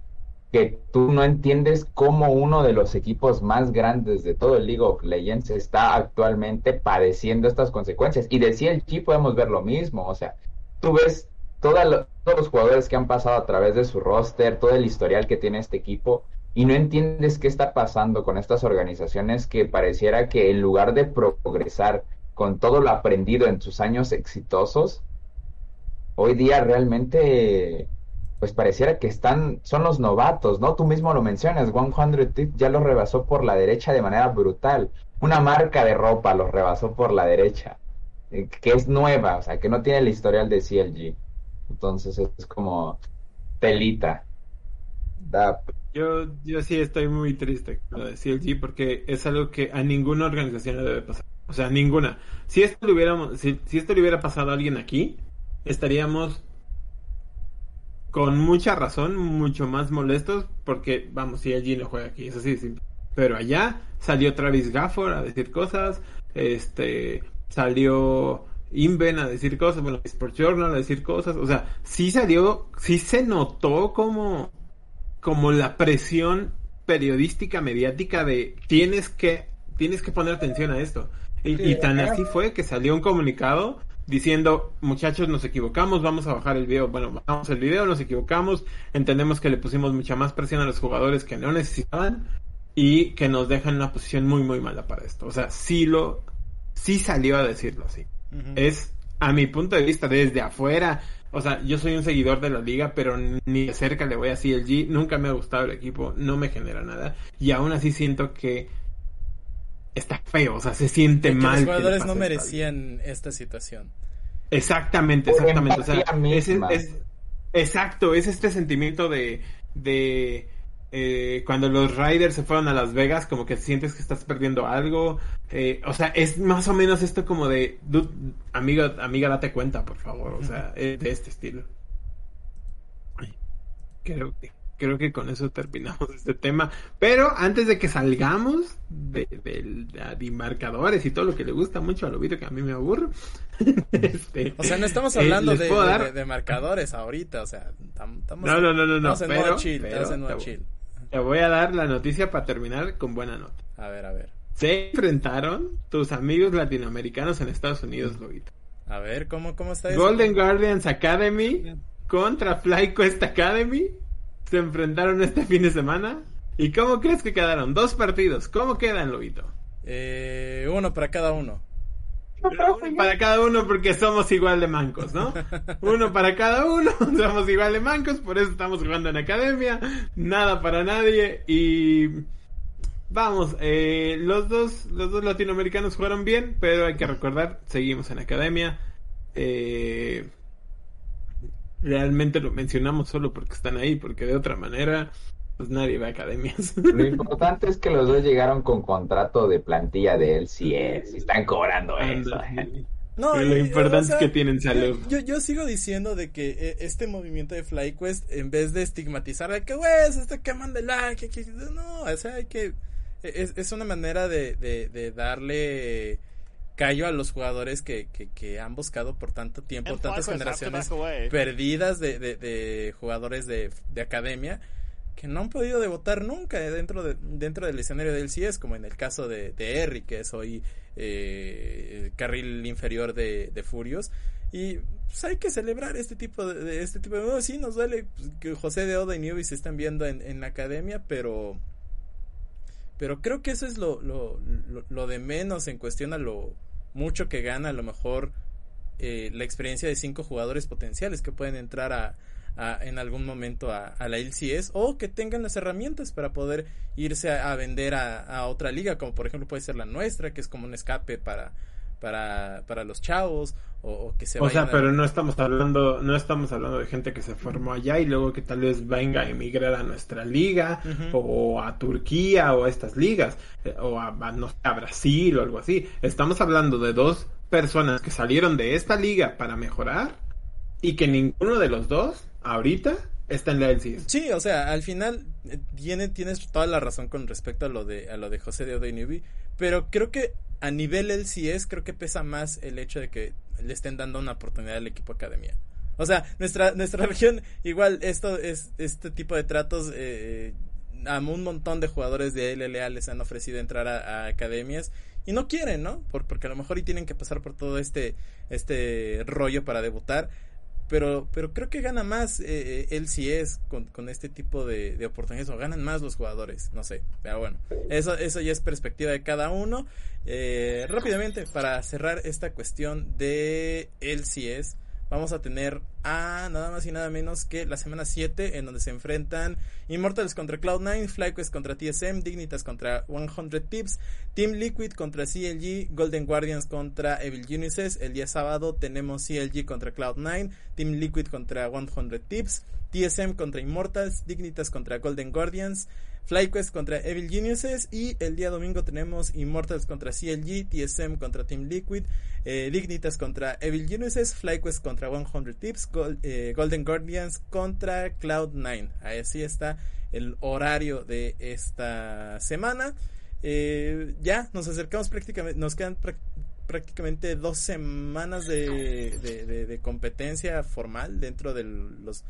que tú no entiendes cómo uno de los equipos más grandes de todo el League of Legends está actualmente padeciendo estas consecuencias. Y de CLG podemos ver lo mismo, o sea, tú ves lo- todos los jugadores que han pasado a través de su roster, todo el historial que tiene este equipo, y no entiendes qué está pasando con estas organizaciones que pareciera que en lugar de progresar con todo lo aprendido en sus años exitosos, hoy día realmente pues pareciera que están son los novatos, ¿no? Tú mismo lo mencionas, 100 Tips ya los rebasó por la derecha de manera brutal. Una marca de ropa los rebasó por la derecha, eh, que es nueva, o sea, que no tiene el historial de CLG. Entonces es como telita. Da Yo, yo sí estoy muy triste con lo de CLG porque es algo que a ninguna organización le debe pasar. O sea, ninguna. Si esto le hubiéramos, si, si esto le hubiera pasado a alguien aquí, estaríamos con mucha razón mucho más molestos porque, vamos, CLG no juega aquí, es así de simple. Pero allá salió Travis Gafford a decir cosas, este, salió Inven a decir cosas, bueno, Sports Journal a decir cosas, o sea, sí salió, sí se notó como como la presión periodística mediática de tienes que tienes que poner atención a esto y, Sí, y tan así fue que salió un comunicado diciendo muchachos nos equivocamos vamos a bajar el video bueno bajamos el video nos equivocamos entendemos que le pusimos mucha más presión a los jugadores que no necesitaban y que nos dejan en una posición muy muy mala para esto o sea sí lo sí salió a decirlo así Ujú. es a mi punto de vista desde afuera. O sea, yo soy un seguidor de la liga, pero ni de cerca le voy a CLG. Nunca me ha gustado el equipo, no me genera nada. Y aún así siento que está feo, o sea, se siente Que mal. los jugadores no merecían esta situación. Exactamente, exactamente. O sea, es, es- exacto, es este sentimiento de, de eh, cuando los Riders se fueron a Las Vegas, como que sientes que estás perdiendo algo. eh, o sea, es más o menos esto como de, "Dude, amiga, amiga, date cuenta, por favor. O sea, es de este estilo. Creo que, creo que con eso terminamos este tema. Pero antes de que salgamos de, de, de marcadores y todo lo que le gusta mucho a Lobito, que a mí me aburre. este, O sea, no estamos eh, hablando de, de- dar- de- de marcadores ahorita, o sea, tam- estamos, No, no, no, no, no, estamos en pero- modo chill, pero estamos en modo chill. Te voy a dar la noticia para terminar con buena nota. A ver, a ver. Se enfrentaron tus amigos latinoamericanos en Estados Unidos, Lobito. A ver, ¿cómo, cómo está eso? Golden Guardians Academy contra FlyQuest Academy se enfrentaron este fin de semana. ¿Y cómo crees que quedaron? Dos partidos. ¿Cómo quedan, Lobito? Eh, uno para cada uno. Para cada uno porque somos igual de mancos, ¿no? Uno para cada uno, somos igual de mancos, por eso estamos jugando en academia, nada para nadie y vamos, eh, los dos, los dos latinoamericanos jugaron bien, pero hay que recordar, seguimos en academia. Eh, realmente lo mencionamos solo porque están ahí, porque de otra manera pues nadie va a academias. Lo importante es que los dos llegaron con contrato de plantilla de LCS y están cobrando eso. No, lo importante es que tienen salud. Yo, yo, sigo diciendo de que eh, este movimiento de FlyQuest, en vez de estigmatizar de que, güey, se está quemando el like, no, o sea, hay que... Es, es una manera de, de, de darle callo a los jugadores que, que, que, han buscado por tanto tiempo, tantas generaciones perdidas de, de, de jugadores de, de academia que no han podido debutar nunca dentro, de, dentro del escenario del CS, como en el caso de, de Eric, que es hoy eh, carril inferior de, de Furios. Y pues hay que celebrar este tipo de, este tipo de... sí, nos duele pues, que José de Oda y Newbie se están viendo en, en la academia, pero... Pero creo que eso es lo, lo, lo, lo, de menos en cuestión a lo mucho que gana a lo mejor eh, la experiencia de cinco jugadores potenciales que pueden entrar a, a, en algún momento a, a, la LCS o que tengan las herramientas para poder irse a, a vender a, otra liga, como por ejemplo puede ser la nuestra, que es como un escape para, para, para los chavos o, o que se o sea pero no estamos hablando no estamos hablando de gente que se formó allá y luego que tal vez venga a emigrar a nuestra liga uh -huh. o a Turquía o a estas ligas eh, o a, a, no sé, a Brasil o algo así estamos hablando de dos personas que salieron de esta liga para mejorar y que ninguno de los dos ahorita está en la LCS. Sí, o sea, al final eh, tiene, tienes toda la razón con respecto a lo de, a lo de José de Odenubi, pero creo que a nivel LCS creo que pesa más el hecho de que le estén dando una oportunidad al equipo academia. O sea, nuestra, nuestra región, igual, esto es, este tipo de tratos, eh, a un montón de jugadores de LLA les han ofrecido entrar a, a academias y no quieren, ¿no? Por, porque a lo mejor y tienen que pasar por todo este, este rollo para debutar pero, pero creo que gana más eh, él si es con, con este tipo de, de, oportunidades o ganan más los jugadores, no sé, pero bueno, eso, eso ya es perspectiva de cada uno. Eh, rápidamente, para cerrar esta cuestión de él si es, vamos a tener a nada más y nada menos que la semana 7 en donde se enfrentan Immortals contra Cloud9, FlyQuest contra TSM, Dignitas contra 100 Tips, Team Liquid contra CLG, Golden Guardians contra Evil Geniuses. El día sábado tenemos CLG contra Cloud9, Team Liquid contra 100 Tips, TSM contra Immortals, Dignitas contra Golden Guardians, FlyQuest contra Evil Geniuses y el día domingo tenemos Immortals contra CLG, TSM contra Team Liquid, eh, Dignitas contra Evil Geniuses, FlyQuest contra 100 Tips, eh, Golden Guardians contra Cloud9. Así está el horario de esta semana. Eh, ya nos acercamos prácticamente, nos quedan prácticamente dos semanas de, de competencia formal dentro de los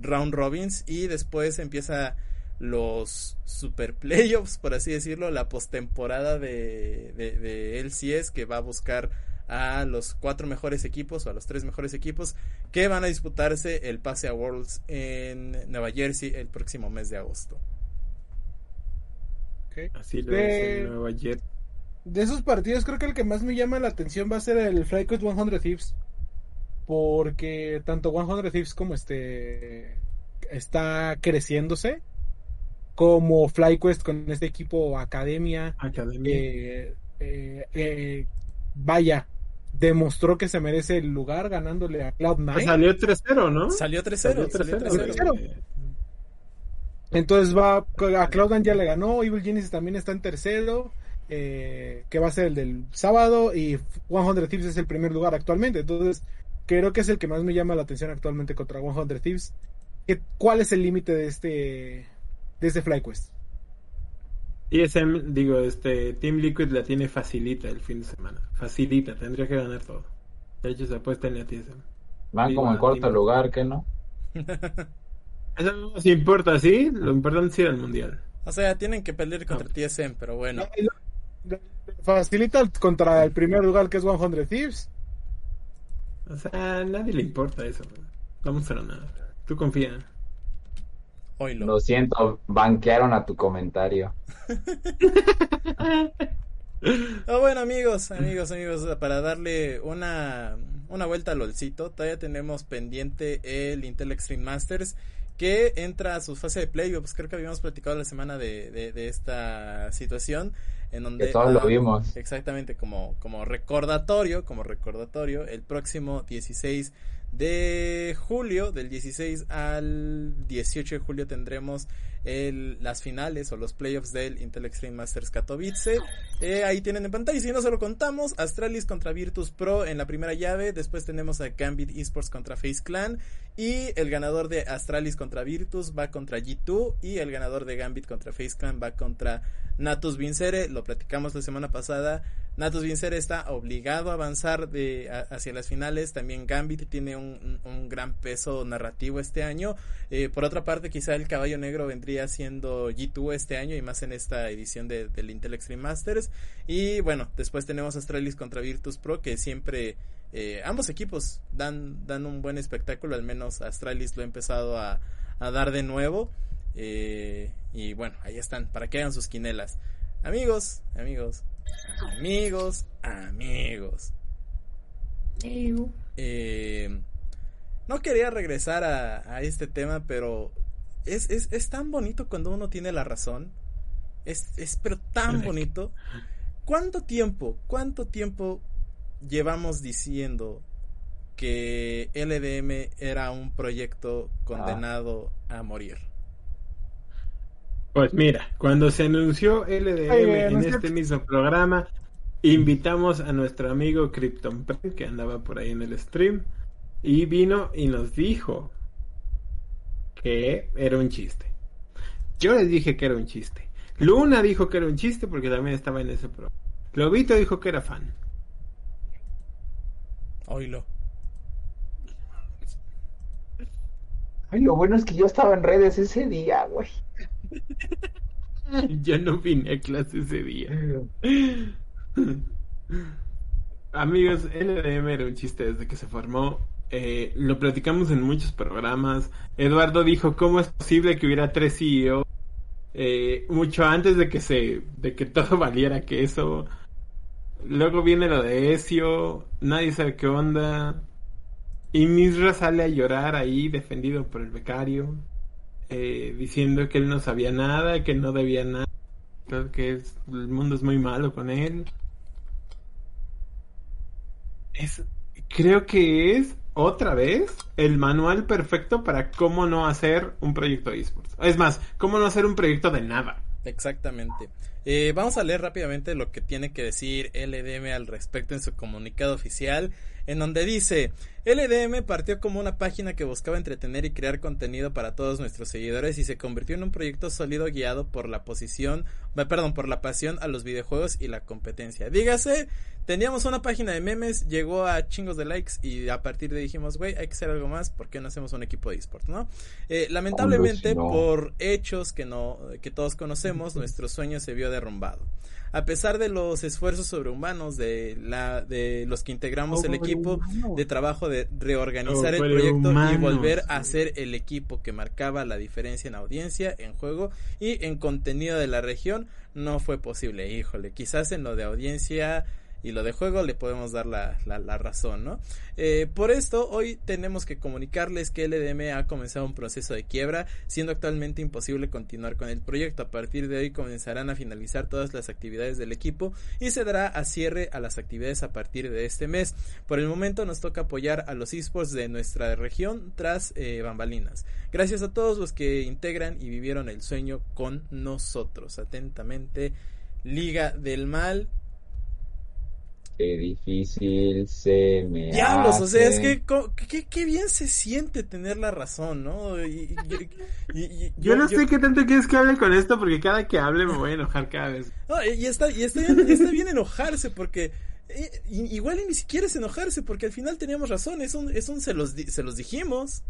round robins y después empieza los super playoffs, por así decirlo, la postemporada de, de, de LCS que va a buscar a los cuatro mejores equipos o a los tres mejores equipos que van a disputarse el pase a Worlds en Nueva Jersey el próximo mes de agosto. Okay. Así lo de, es en Nueva Jersey. De esos partidos creo que el que más me llama la atención va a ser el FlyQuest 100 Thieves. Porque tanto 100 Thieves como este está creciéndose como FlyQuest con este equipo Academia. Academia. Eh, eh, eh, vaya, demostró que se merece el lugar ganándole a Cloud9. Pues salió 3-0, ¿no? Salió 3-0. Entonces va a Cloud9 ya le ganó, Evil Genesis también está en tercero. Eh, que va a ser el del sábado y 100 Thieves es el primer lugar actualmente entonces creo que es el que más me llama la atención actualmente contra 100 Thieves ¿cuál es el límite de este de este FlyQuest. ISM, digo, este Team Liquid la tiene facilita el fin de semana. Facilita, tendría que ganar todo. De hecho, se apuesta en la TSM. Van digo, como en cuarto lugar, ¿qué no? Eso no nos importa, ¿sí? Lo importante es ir al mundial. O sea, tienen que pelear contra ah. TSM, pero bueno. Facilita contra el primer lugar que es 100 Thieves. O sea, a nadie le importa eso. Vamos a nada. Tú confía. Oilo. Lo siento, banquearon a tu comentario. ah, bueno, amigos, amigos, amigos, para darle una, una vuelta al olcito, todavía tenemos pendiente el Intel Extreme Masters que entra a su fase de playoffs. Creo que habíamos platicado la semana de, de, esta situación. En donde, todos lo vimos. Exactamente, como, como recordatorio, como recordatorio, el próximo 16 de julio, del 16 al 18 de julio tendremos las finales o los playoffs del Intel Extreme Masters Katowice. Eh, ahí tienen en pantalla, si no se lo contamos, Astralis contra Virtus Pro en la primera llave, después tenemos a Gambit Esports contra Face Clan y el ganador de Astralis contra Virtus va contra G2 y el ganador de Gambit contra Face Clan va contra Natus Vincere, lo platicamos la semana pasada. Natus Vincere está obligado a avanzar de, hacia las finales. También Gambit tiene un, gran peso narrativo este año. Eh, por otra parte, quizá el caballo negro vendría siendo G2 este año y más en esta edición de, del Intel Extreme Masters. Y bueno, después tenemos Astralis contra Virtus Pro que siempre... Eh, ambos equipos dan, dan un buen espectáculo, al menos Astralis lo ha empezado a, a dar de nuevo. Eh, y bueno, ahí están, para que hagan sus quinelas. Amigos, amigos, amigos, amigos. Eh, no quería regresar a, este tema, pero es, es, es, tan bonito cuando uno tiene la razón. Es, es pero tan bonito. ¿Cuánto tiempo, cuánto tiempo llevamos diciendo que LDM era un proyecto condenado a morir? Pues mira, cuando se anunció LDM en este mismo programa, invitamos a nuestro amigo Krypton que andaba por ahí en el stream y vino y nos dijo que era un chiste. Yo les dije que era un chiste. Luna dijo que era un chiste porque también estaba en ese programa. Globito dijo que era fan. Oílo. Ay, lo bueno es que yo estaba en redes ese día, güey. Yo no vine a clase ese día. Amigos, LDM era un chiste desde que se formó. Eh, lo platicamos en muchos programas. Eduardo dijo cómo es posible que hubiera tres CEO eh, mucho antes de que se de que todo valiera queso. Luego viene lo de Ezio, nadie sabe qué onda. Y Misra sale a llorar ahí defendido por el becario. Eh, diciendo que él no sabía nada, que no debía nada, que el mundo es muy malo con él. Es, creo que es otra vez el manual perfecto para cómo no hacer un proyecto de esports. Es más, cómo no hacer un proyecto de nada. Exactamente. Eh, vamos a leer rápidamente lo que tiene que decir LDM al respecto en su comunicado oficial en donde dice, LDM partió como una página que buscaba entretener y crear contenido para todos nuestros seguidores y se convirtió en un proyecto sólido guiado por la posición, perdón, por la pasión a los videojuegos y la competencia. Dígase, teníamos una página de memes, llegó a chingos de likes y a partir de ahí dijimos, güey, hay que hacer algo más, ¿por qué no hacemos un equipo de esports, no? Eh, lamentablemente, por hechos que no, que todos conocemos, nuestro sueño se vio derrumbado. A pesar de los esfuerzos sobrehumanos de la de los que integramos el equipo de trabajo de reorganizar el proyecto y volver a ser el equipo que marcaba la diferencia en audiencia, en juego y en contenido de la región, no fue posible. Híjole, quizás en lo de audiencia y lo de juego le podemos dar la, la, razón, ¿no? Eh, por esto, hoy tenemos que comunicarles que LDM ha comenzado un proceso de quiebra, siendo actualmente imposible continuar con el proyecto. A partir de hoy comenzarán a finalizar todas las actividades del equipo y se dará a cierre a las actividades a partir de este mes. Por el momento nos toca apoyar a los esports de nuestra región tras eh, bambalinas. Gracias a todos los que integran y vivieron el sueño con nosotros. Atentamente, Liga del Mal, Qué difícil se me Diablos, o sea, es que qué bien se siente tener la razón, ¿no? yo, no sé qué tanto quieres que hable con esto porque cada que hable me voy a enojar cada vez. y está, y está, bien, está bien enojarse porque eh, igual ni siquiera es enojarse porque al final teníamos razón, es un, es un se los, se los dijimos.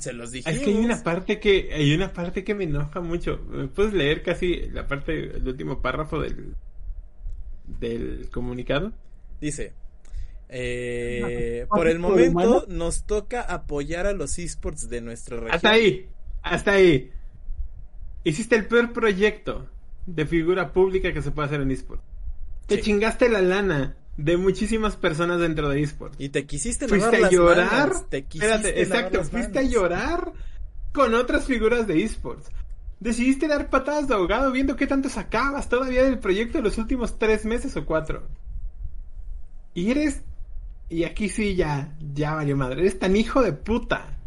Se los dijimos. Es que hay una parte que hay una parte que me enoja mucho. ¿Puedes leer casi la parte el último párrafo del del comunicado? Dice, eh, por el momento nos toca apoyar a los esports de nuestra región. Hasta ahí, hasta ahí. Hiciste el peor proyecto de figura pública que se puede hacer en esports. Te Sí. chingaste la lana de muchísimas personas dentro de esports. Y te quisiste Fuiste lavar a las llorar. manos, te quisiste Espérate, lavar exacto, las fuiste a llorar con otras figuras de esports. Decidiste dar patadas de ahogado viendo qué tanto sacabas todavía del proyecto de los últimos tres meses o cuatro. Y eres. Y aquí sí ya, ya valió madre. Eres tan hijo de puta.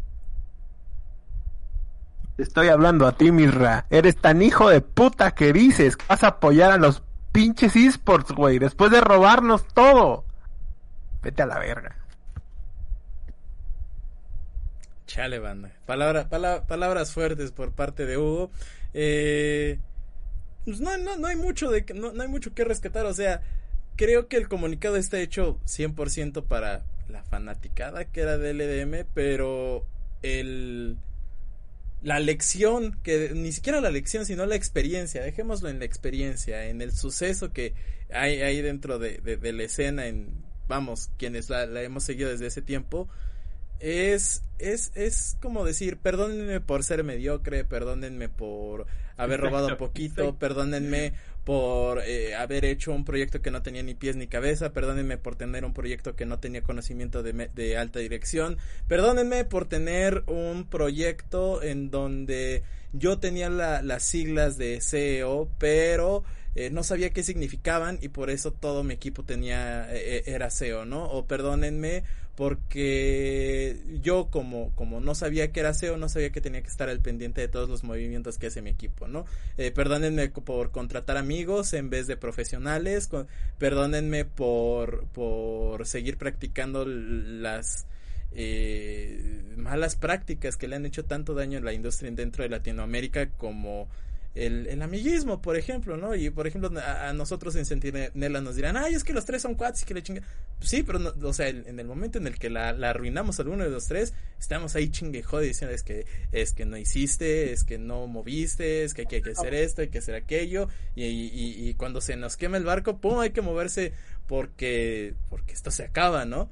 Te estoy hablando a ti, Mirra. Eres tan hijo de puta que dices que vas a apoyar a los pinches esports, güey, después de robarnos todo. Vete a la verga. Chale, banda. Palabra, pala- palabras fuertes por parte de Hugo. Eh, pues no, no, no hay mucho de que- no, no hay mucho que rescatar. O sea, creo que el comunicado está hecho 100% para la fanaticada que era del LDM, pero el la lección, que ni siquiera la lección, sino la experiencia, dejémoslo en la experiencia, en el suceso que hay ahí dentro de, de- la escena, en, vamos, quienes la hemos seguido desde ese tiempo, es, es, es como decir, perdónenme por ser mediocre, perdónenme por haber robado poquito, perdónenme por eh, haber hecho un proyecto que no tenía ni pies ni cabeza, perdónenme por tener un proyecto que no tenía conocimiento de, me- de alta dirección, perdónenme por tener un proyecto en donde yo tenía la- las siglas de CEO, pero eh, no sabía qué significaban y por eso todo mi equipo tenía eh, era SEO, ¿no? O perdónenme porque yo como como no sabía que era SEO, no sabía que tenía que estar al pendiente de todos los movimientos que hace mi equipo, ¿no? Eh, perdónenme por contratar amigos en vez de profesionales, perdónenme por por seguir practicando las eh, malas prácticas que le han hecho tanto daño a la industria dentro de Latinoamérica como el, el amiguismo, por ejemplo, ¿no? Y por ejemplo, a, a nosotros en Sentinela nos dirán, ay, es que los tres son cuates y que le chinga. Pues sí, pero no, o sea, en, en el momento en el que la, la arruinamos al uno de los tres, estamos ahí chingue jode diciendo es que, es que no hiciste, es que no moviste, es que hay que, hay que hacer esto, hay que hacer aquello, y, y, y cuando se nos quema el barco, pum, hay que moverse porque, porque esto se acaba, ¿no?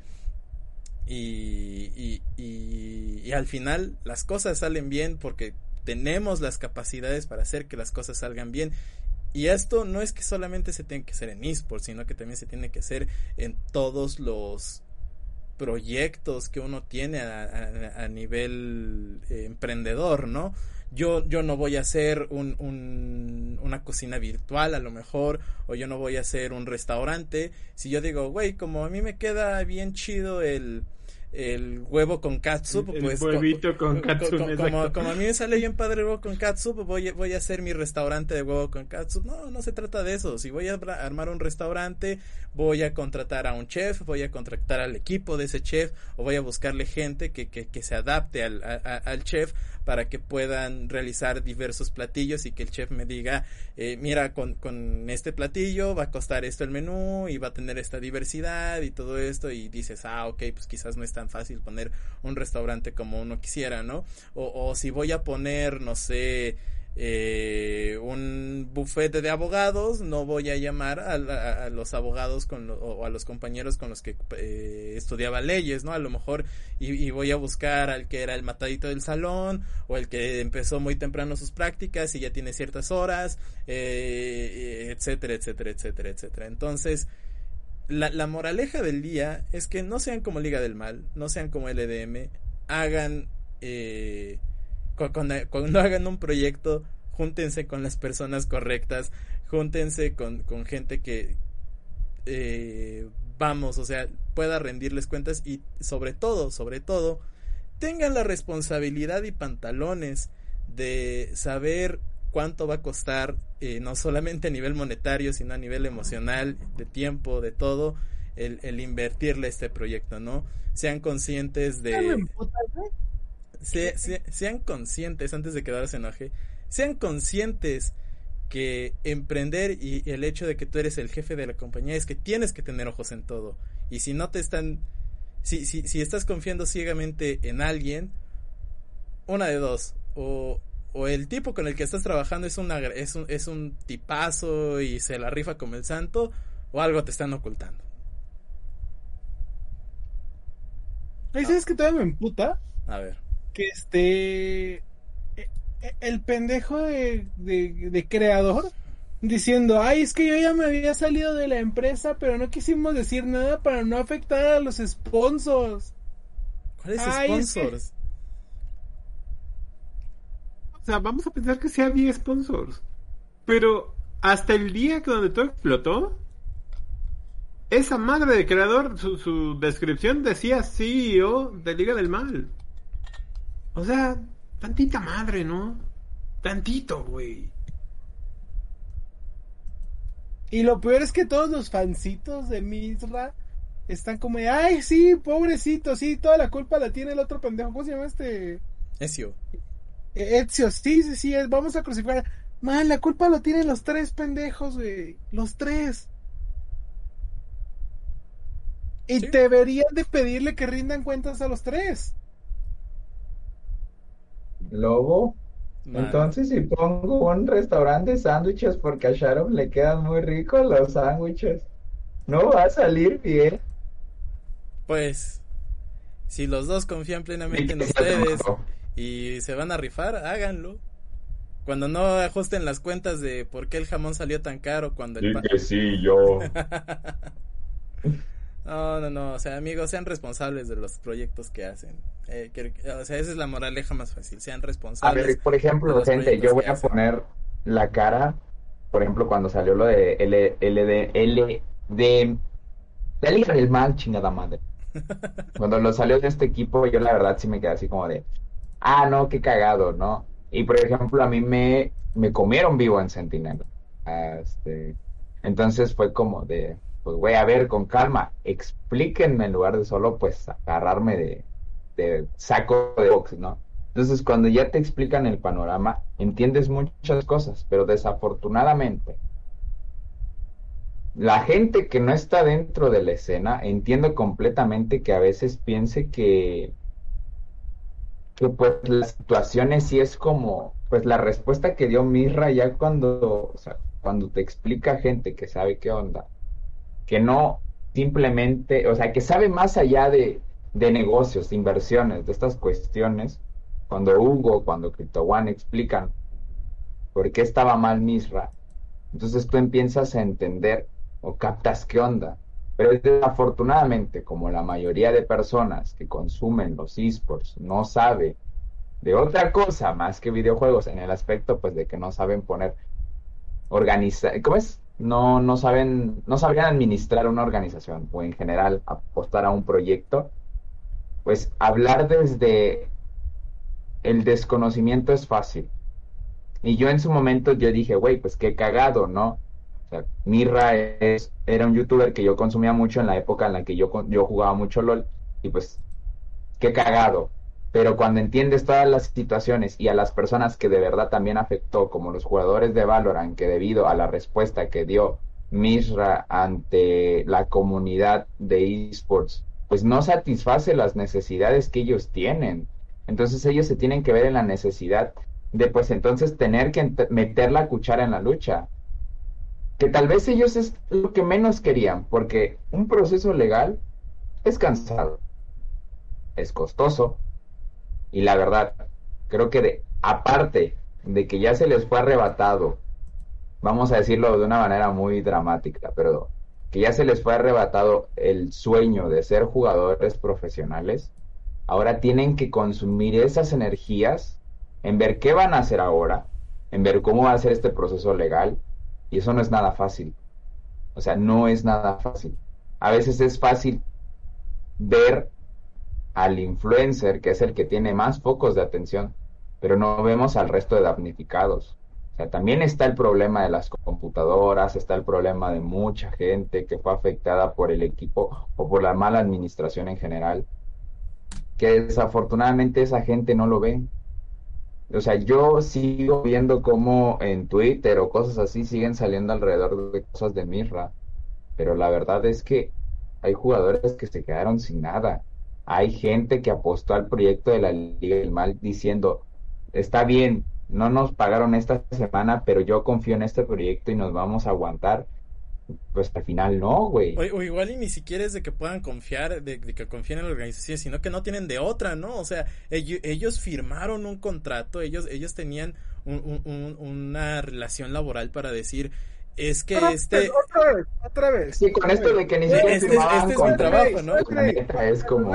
Y, y, y, y al final las cosas salen bien porque tenemos las capacidades para hacer que las cosas salgan bien. Y esto no es que solamente se tenga que hacer en esports, sino que también se tiene que hacer en todos los proyectos que uno tiene a, nivel eh, emprendedor, ¿no? Yo, yo no voy a hacer un, una cocina virtual a lo mejor, o yo no voy a hacer un restaurante. Si yo digo, güey, como a mí me queda bien chido el, el huevo con katsup, El pues huevito con katsup, como, como a mí me sale bien padre el huevo con katsup, voy, a- voy a hacer mi restaurante de huevo con katsup. No, no se trata de eso. Si voy a armar un restaurante, voy a contratar a un chef, voy a contratar al equipo de ese chef, o voy a buscarle gente que, que, que se adapte al, a- a- al chef para que puedan realizar diversos platillos y que el chef me diga, eh, mira, con, con este platillo va a costar esto el menú y va a tener esta diversidad y todo esto y dices, ah, ok, pues quizás no es tan fácil poner un restaurante como uno quisiera, ¿no? O, o si voy a poner, no sé, eh, un bufete de abogados, no voy a llamar a, a- a los abogados con lo- o a los compañeros con los que eh, estudiaba leyes, ¿no? A lo mejor y, y voy a buscar al que era el matadito del salón o el que empezó muy temprano sus prácticas y ya tiene ciertas horas, eh, etcétera, etcétera, etcétera, etcétera. Entonces, la, la moraleja del día es que no sean como Liga del Mal, no sean como LDM, hagan, eh, cu- cuando, cuando hagan un proyecto, júntense con las personas correctas, júntense con, con gente que, eh, vamos, o sea, pueda rendirles cuentas y sobre todo, sobre todo, tengan la responsabilidad y pantalones de saber cuánto va a costar, eh, no solamente a nivel monetario, sino a nivel emocional, de tiempo, de todo, el, el invertirle a este proyecto, ¿no? Sean conscientes de... Se- se- sean conscientes, antes de que Dara se enoje, sean conscientes que emprender y el hecho de que tú eres el jefe de la compañía es que tienes que tener ojos en todo. Y si no te están, si, si, si estás confiando ciegamente en alguien, una de dos, o, o el tipo con el que estás trabajando es, una, es, un, es un tipazo y se la rifa como el santo, o algo te están ocultando. Ahí sabes que todavía me emputa A ver. que este. e- e- El pendejo de, de, de creador diciendo, ay, es que yo ya me había salido de la empresa, pero no quisimos decir nada para no afectar a los sponsors. ¿Cuáles Ay, es que- sponsors? O sea, vamos a pensar que sí había sponsors. Pero hasta el día que donde todo explotó, esa madre de creador, su, su descripción decía CEO de Liga del Mal. O sea, tantita madre, ¿no? Tantito, güey. Y lo peor es que todos los fancitos de Misra están como, de, ay, sí, pobrecito, sí, toda la culpa la tiene el otro pendejo. ¿Cómo se llama este? Ezio. Ezio, sí, sí, sí, vamos a crucificar. Man, la culpa lo tienen los tres pendejos, güey. Los tres. Y Sí. deberían de pedirle que rindan cuentas a los tres. Lobo. Entonces, si pongo un restaurante de sándwiches porque a Sharon le quedan muy ricos los sándwiches, no va a salir bien. Pues, si los dos confían plenamente en ustedes. Y se van a rifar, háganlo. Cuando no ajusten las cuentas de por qué el jamón salió tan caro cuando el Sí que sí, yo. No, no, no, o sea, amigos, sean responsables de los proyectos que hacen. Eh, que- o sea, esa es la moraleja más fácil, sean A responsables. ver, por ejemplo, proyectos yo voy a hacen. poner la cara, por ejemplo, cuando salió lo de L, LD, L, de, de Liga del Mal, chingada madre. Cuando lo salió de este equipo, yo la verdad sí me quedé así como de, ah, no, qué cagado, ¿no? Y por ejemplo, a mí me, me comieron vivo en Sentinel. Este, entonces fue como de, pues güey, a ver, con calma, explíquenme en lugar de solo pues agarrarme de, de saco de box, ¿no? Entonces, cuando ya te explican el panorama, entiendes muchas cosas, pero desafortunadamente, la gente que no está dentro de la escena, entiendo completamente que a veces piense que, que pues las situaciones sí es como, pues la respuesta que dio Mirra ya cuando, o sea, cuando te explica gente que sabe qué onda, que no simplemente, o sea, que sabe más allá de, de negocios, de inversiones, de estas cuestiones, cuando Hugo, cuando Crypto One explican por qué estaba mal Misra, entonces tú empiezas a entender o captas qué onda. Pero desafortunadamente, como la mayoría de personas que consumen los esports no sabe de otra cosa más que videojuegos en el aspecto pues de que no saben poner organizar, ¿cómo es? No, no saben, no sabrían administrar una organización o en general apostar a un proyecto, pues hablar desde el desconocimiento es fácil. Y yo en su momento yo dije, güey, pues qué cagado, ¿no? Mirra es, era un youtuber que yo consumía mucho en la época en la que yo, yo jugaba mucho LOL y pues qué cagado. Pero cuando entiendes todas las situaciones y a las personas que de verdad también afectó, como los jugadores de Valorant, que debido a la respuesta que dio Misra ante la comunidad de esports, pues no satisface las necesidades que ellos tienen. Entonces ellos se tienen que ver en la necesidad de pues entonces tener que meter la cuchara en la lucha. Que tal vez ellos es lo que menos querían, porque un proceso legal es cansado, es costoso, y la verdad, creo que de, aparte de que ya se les fue arrebatado, vamos a decirlo de una manera muy dramática, pero que ya se les fue arrebatado el sueño de ser jugadores profesionales, ahora tienen que consumir esas energías en ver qué van a hacer ahora, en ver cómo va a ser este proceso legal, y eso no es nada fácil. O sea, no es nada fácil. A veces es fácil ver al influencer, que es el que tiene más focos de atención, pero no vemos al resto de damnificados. O sea, también está el problema de las computadoras, está el problema de mucha gente que fue afectada por el equipo o por la mala administración en general, que desafortunadamente esa gente no lo ve. O sea, yo sigo viendo cómo en Twitter o cosas así siguen saliendo alrededor de cosas de Mirra, pero la verdad es que hay jugadores que se quedaron sin nada. Hay gente que apostó al proyecto de la Liga del Mal diciendo, está bien, no nos pagaron esta semana, pero yo confío en este proyecto y nos vamos a aguantar. Pues al final no, güey. O, o igual y ni siquiera es de que puedan confiar, de, de que confíen en la organización, sino que no tienen de otra, ¿no? O sea, ellos, ellos firmaron un contrato, ellos, ellos tenían una relación laboral para decir, es que este... Otra vez, otra vez. Sí, con esto de que ni siquiera este, este es mi trabajo, ¿no? Es como...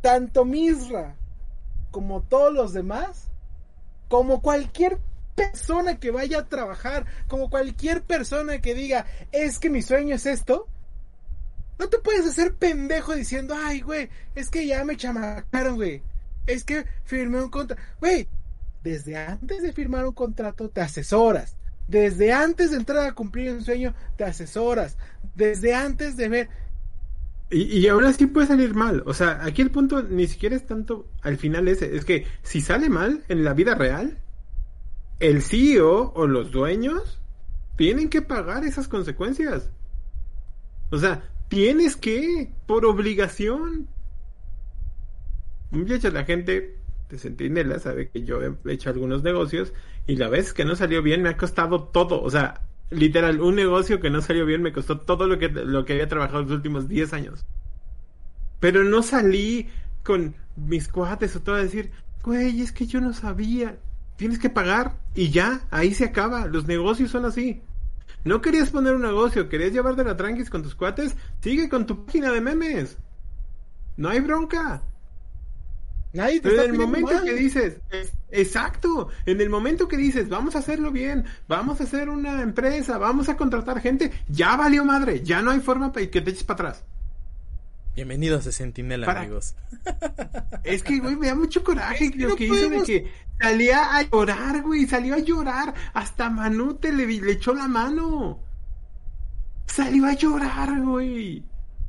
Tanto Misra como todos los demás, como cualquier persona que vaya a trabajar, como cualquier persona que diga, es que mi sueño es esto, no te puedes hacer pendejo diciendo, ay, güey, es que ya me chamacaron, güey. Es que firmé un contrato. Güey, desde antes de firmar un contrato te asesoras. Desde antes de entrar a cumplir un sueño te asesoras. Desde antes de ver... Y, y ahora sí puede salir mal. O sea, aquí el punto ni siquiera es tanto al final ese. Es que si sale mal en la vida real, el CEO o los dueños tienen que pagar esas consecuencias. O sea, tienes que, por obligación. Muchachos, la gente de Centinela sabe que yo he hecho algunos negocios y la vez que no salió bien me ha costado todo. O sea, literal, un negocio que no salió bien me costó todo lo que, lo que había trabajado los últimos 10 años. Pero no salí con mis cuates o todo a decir, güey, es que yo no sabía. Tienes que pagar y ya, ahí se acaba. Los negocios son así. No querías poner un negocio, querías llevar de la tranquis con tus cuates, sigue con tu página de memes. No hay bronca. Nadie te Pero está en el momento mal. que dices, es- exacto, en el momento que dices, vamos a hacerlo bien, vamos a hacer una empresa, vamos a contratar gente, ya valió madre, ya no hay forma para que te eches para atrás. Bienvenidos a Sentinela, Para- amigos. Es que, güey, me da mucho coraje Es que lo no que hizo de que salía a llorar, güey, salió a llorar, hasta Manute le, le echó la mano. Salió a llorar, güey.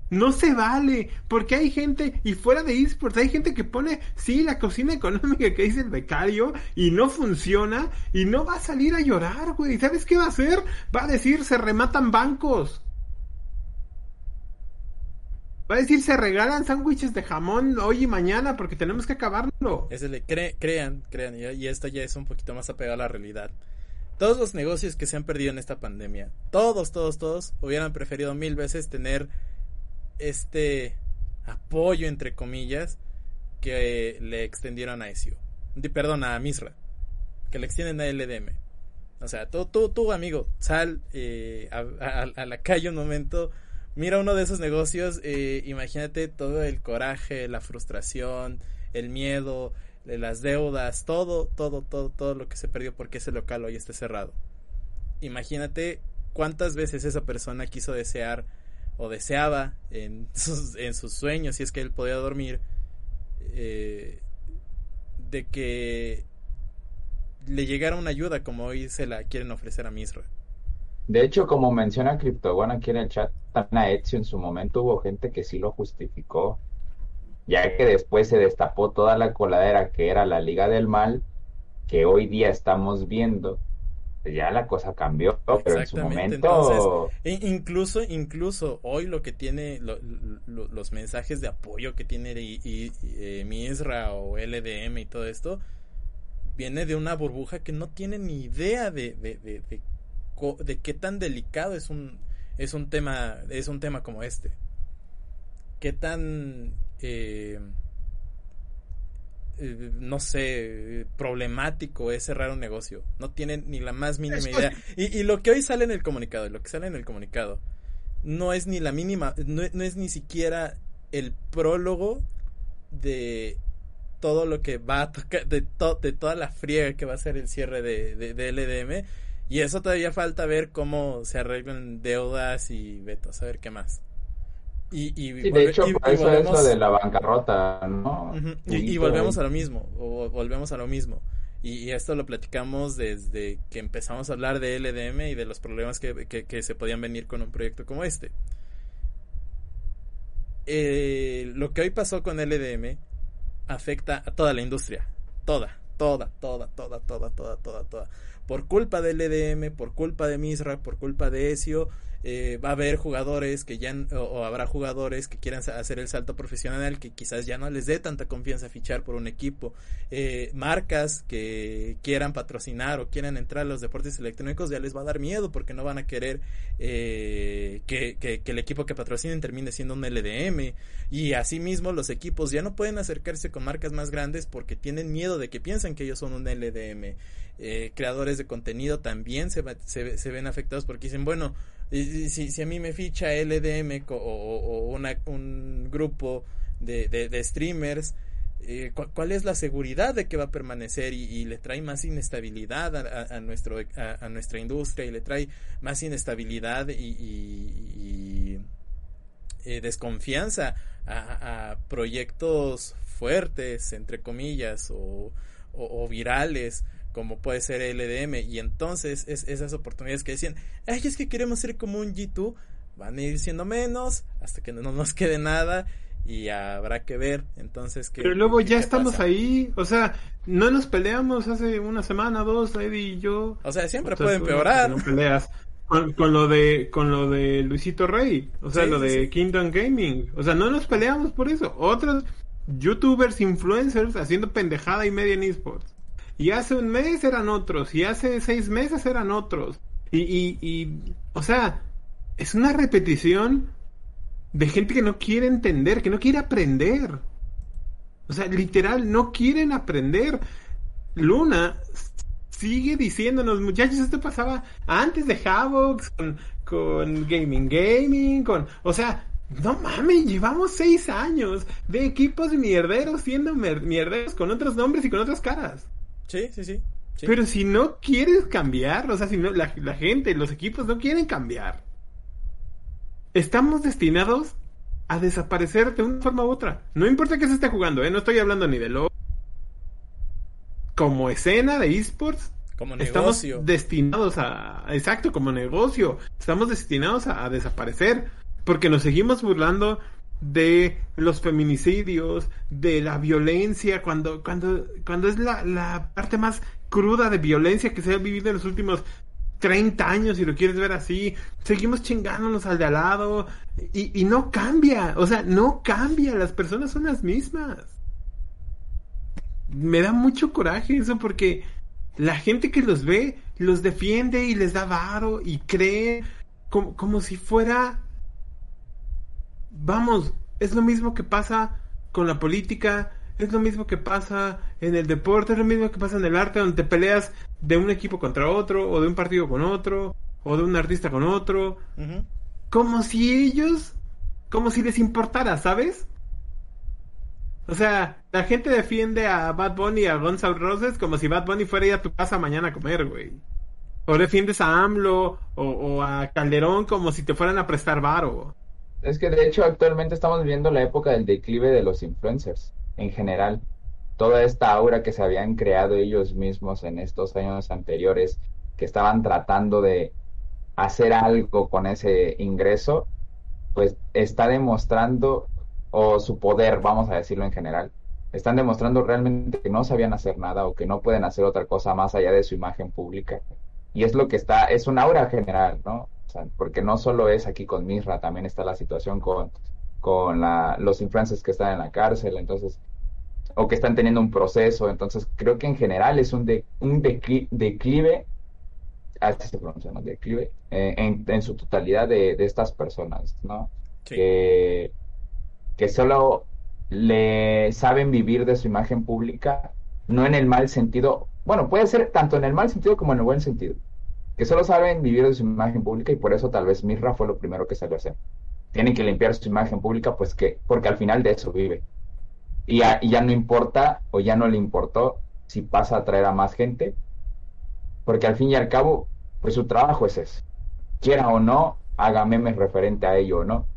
No se vale, porque hay gente, y fuera de esports, hay gente que pone, sí, la cocina económica que dice el becario, y no funciona, y no va a salir a llorar, güey. ¿Sabes qué va a hacer? Va a decir, se rematan bancos. Va a decir, se regalan sándwiches de jamón hoy y mañana porque tenemos que acabarlo. Crean, crean, y, esto ya es un poquito más apegado a la realidad. Todos los negocios que se han perdido en esta pandemia, todos, todos, todos, hubieran preferido mil veces tener este apoyo, entre comillas, que le extendieron a Ezio. Perdón, a Misra. Que le extienden a LDM. O sea, tú, tú, tú amigo, sal eh, a la calle un momento, mira uno de esos negocios, eh, imagínate todo el coraje, la frustración, el miedo, de las deudas, todo, todo, todo, todo lo que se perdió porque ese local hoy esté cerrado. Imagínate cuántas veces esa persona quiso desear o deseaba en sus, en sus sueños, si es que él podía dormir, eh, de que le llegara una ayuda como hoy se la quieren ofrecer a Misra. De hecho, como menciona CryptoOne aquí en el chat, también a Ezio en su momento hubo gente que sí lo justificó, ya que después se destapó toda la coladera que era la Liga del Mal, que hoy día estamos viendo. Ya la cosa cambió, pero en su momento... E- incluso, incluso hoy lo que tiene, lo- lo- los mensajes de apoyo que tiene y, y- y, eh, Misra o LDM y todo esto, viene de una burbuja que no tiene ni idea de, de, de, de de qué tan delicado es un, es un tema, es un tema como este. Qué tan, eh, eh, no sé, problemático es cerrar un negocio. No tienen ni la más mínima idea. Y, y lo que hoy sale en el comunicado, lo que sale en el comunicado, no es ni la mínima, no, no es ni siquiera el prólogo de todo lo que va a tocar, de, to- de toda la friega que va a ser el cierre de, de, de LDM. Y eso todavía falta ver cómo se arreglan deudas y veto, a saber qué más. Y, y, Sí, volve- de hecho, y- por y eso es lo volvemos- de la bancarrota, ¿no? Y, volvemos a lo mismo, o volvemos a lo mismo. Y, y esto lo platicamos desde que empezamos a hablar de LDM y de los problemas que, que- que se podían venir con un proyecto como este. Eh, lo que hoy pasó con LDM afecta a toda la industria. Toda, toda, toda, toda, toda, toda, toda, toda. Por culpa del EDM, por culpa de Misra, por culpa de Ezio, eh, va a haber jugadores que ya, o, habrá jugadores que quieran hacer el salto profesional que quizás ya no les dé tanta confianza fichar por un equipo, eh, marcas que quieran patrocinar o quieran entrar a los deportes electrónicos ya les va a dar miedo porque no van a querer eh, que, que, el equipo que patrocinen termine siendo un LDM y asimismo los equipos ya no pueden acercarse con marcas más grandes porque tienen miedo de que piensen que ellos son un LDM. creadores de contenido también se, se, se ven afectados porque dicen, bueno, si, si a mí me ficha LDM o, un grupo de, de, streamers, eh, ¿cuál es la seguridad de que va a permanecer y, le trae más inestabilidad a, a nuestro, a, nuestra industria y le trae más inestabilidad y, eh, desconfianza a, proyectos fuertes, entre comillas, o, o virales? Como puede ser LDM y entonces es, esas oportunidades que decían, ay, es que queremos ser como un G2, van a ir siendo menos hasta que no nos quede nada y habrá que ver entonces que pero luego ya estamos ahí o sea no nos peleamos hace una semana dos Eddie y yo. O sea siempre puede empeorar peleas. Con, lo de con lo de Luisito Rey o sea lo de Kingdom Gaming. O sea no nos peleamos por eso. Otros youtubers influencers haciendo pendejada y media en esports y hace un mes eran otros, y hace seis meses eran otros. Y, y, y, o sea, es una repetición de gente que no quiere entender, que no quiere aprender. O sea, literal, no quieren aprender. Luna sigue diciéndonos, muchachos, esto pasaba antes de Havoc, con, Gaming Gaming, con... O sea, no mames, llevamos seis años de equipos mierderos siendo mierderos con otros nombres y con otras caras. Sí, sí, sí. Pero si no quieres cambiar, o sea, si no, la, gente, los equipos no quieren cambiar, estamos destinados a desaparecer de una forma u otra. No importa que se esté jugando, ¿eh? No estoy hablando ni de lo... Como escena de esports, como negocio. Estamos destinados a... Exacto, como negocio. Estamos destinados a desaparecer. Porque nos seguimos burlando de los feminicidios, de la violencia, cuando, cuando, cuando es la, la parte más cruda de violencia que se ha vivido en los últimos 30 años, si lo quieres ver así, seguimos chingándonos al de al lado y, y no cambia, o sea, no cambia, las personas son las mismas. Me da mucho coraje eso porque la gente que los ve los defiende y les da varo y cree como, como si fuera vamos, es lo mismo que pasa con la política, es lo mismo que pasa en el deporte, es lo mismo que pasa en el arte, donde te peleas de un equipo contra otro, o de un partido con otro, o de un artista con otro. Como si ellos, como si les importara, ¿sabes? O sea, la gente defiende a Bad Bunny y a Guns N' Roses como si Bad Bunny fuera a ir a tu casa mañana a comer, güey. O defiendes a AMLO o, o, a Calderón como si te fueran a prestar varo. Es que de hecho actualmente estamos viviendo la época del declive de los influencers en general. Toda esta aura que se habían creado ellos mismos en estos años anteriores, que estaban tratando de hacer algo con ese ingreso, pues está demostrando, o su poder, vamos a decirlo en general, están demostrando realmente que no sabían hacer nada o que no pueden hacer otra cosa más allá de su imagen pública. Y es lo que está, es un aura general, ¿no? Porque no solo es aquí con Misra, también está la situación con, con la, los influencers que están en la cárcel, entonces, o que están teniendo un proceso, entonces creo que en general es un, de, un declive, así se pronuncia, ¿no? Declive, eh, en, en, su totalidad de, de estas personas, ¿no? Que, que solo le saben vivir de su imagen pública, no en el mal sentido, bueno, puede ser tanto en el mal sentido como en el buen sentido que solo saben vivir de su imagen pública y por eso tal vez Mirra fue lo primero que salió a hacer. Tienen que limpiar su imagen pública, pues que, porque al final de eso vive. Y ya, ya no importa o ya no le importó si pasa a traer a más gente, porque al fin y al cabo, pues su trabajo es ese. Quiera o no, haga memes referente a ello o no.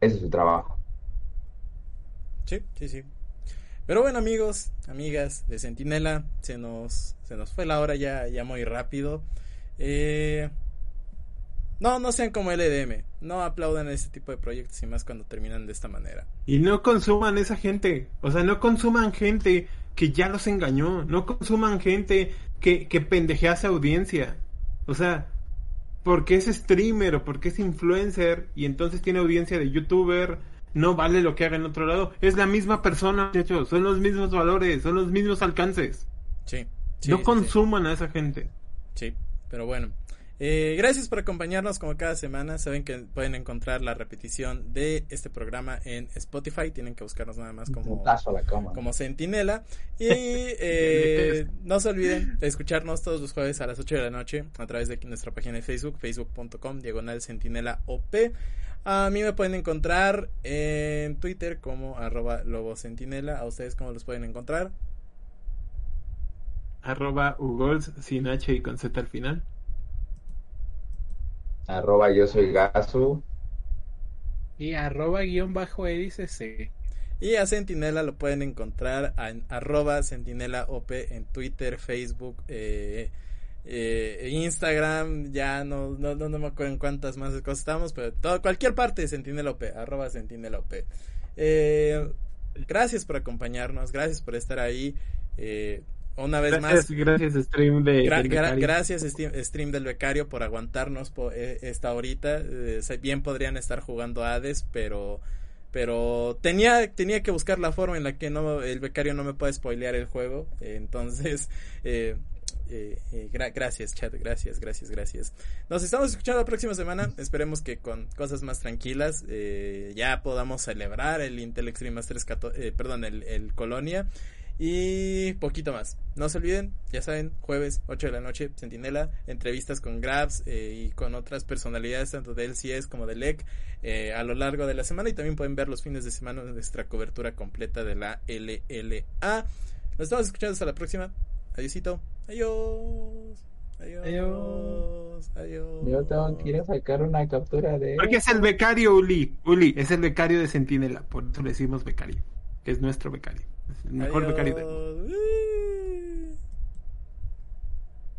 Ese es su trabajo. Sí, sí, sí. Pero bueno, amigos, amigas de Sentinela, se nos, se nos fue la hora ya, ya muy rápido. Eh, no, no sean como LDM. No aplaudan este tipo de proyectos y más cuando terminan de esta manera. Y no consuman esa gente. O sea, no consuman gente que ya los engañó. No consuman gente que, que pendejea a su audiencia. O sea, porque es streamer o porque es influencer y entonces tiene audiencia de youtuber, no vale lo que haga en otro lado. Es la misma persona, muchachos. Son los mismos valores, son los mismos alcances. Sí. sí, no sí, consuman a esa gente. Sí, pero bueno. Eh, gracias por acompañarnos como cada semana. Saben que pueden encontrar la repetición de este programa en Spotify. Tienen que buscarnos nada más como, como Centinela. Y eh, no se olviden de escucharnos todos los jueves a las 8 de la noche a través de nuestra página de Facebook, facebook.com, diagonal Centinela OP. A mí me pueden encontrar en Twitter como arroba lobo centinela. ¿A ustedes cómo los pueden encontrar? Arroba Ugols sin H y con Z al final. Arroba yo soy Gasu. Y arroba guion bajo edicc. Y a Centinela lo pueden encontrar en arroba Centinela OP en Twitter, Facebook, eh, eh, Instagram, ya no, no, no, no me acuerdo en cuántas más cosas estamos, pero todo, cualquier parte de Centinela OP, arroba Centinela OP. Eh, gracias por acompañarnos, gracias por estar ahí. Eh, una vez Gracias, más. gracias stream de Gra- del gra- becario. gracias stream, del becario por aguantarnos po- eh, esta horita. Eh, bien podrían estar jugando Hades, pero pero tenía tenía que buscar la forma en la que no el becario no me puede spoilear el juego. Entonces eh, eh, eh, gra- gracias chat, gracias, gracias, gracias. Nos estamos escuchando la próxima semana. Esperemos que con cosas más tranquilas eh, ya podamos celebrar el Intel Extreme Masters, 14 eh, perdón, el, el Colonia. Y poquito más. No se olviden, ya saben, jueves 8 de la noche, Centinela, entrevistas con Grabs eh, y con otras personalidades, tanto de LCS como de LEC, eh, a lo largo de la semana. Y también pueden ver los fines de semana nuestra cobertura completa de la LLA. Nos estamos escuchando hasta la próxima. Adiósito. Adiós. Adiós. Adiós. Adiós. Yo tengo que ir a sacar una captura de. Porque es el becario Uli. Uli, es el becario de Centinela. Por eso le decimos becario. Que es nuestro becario. Mejor Adiós. mecanismo.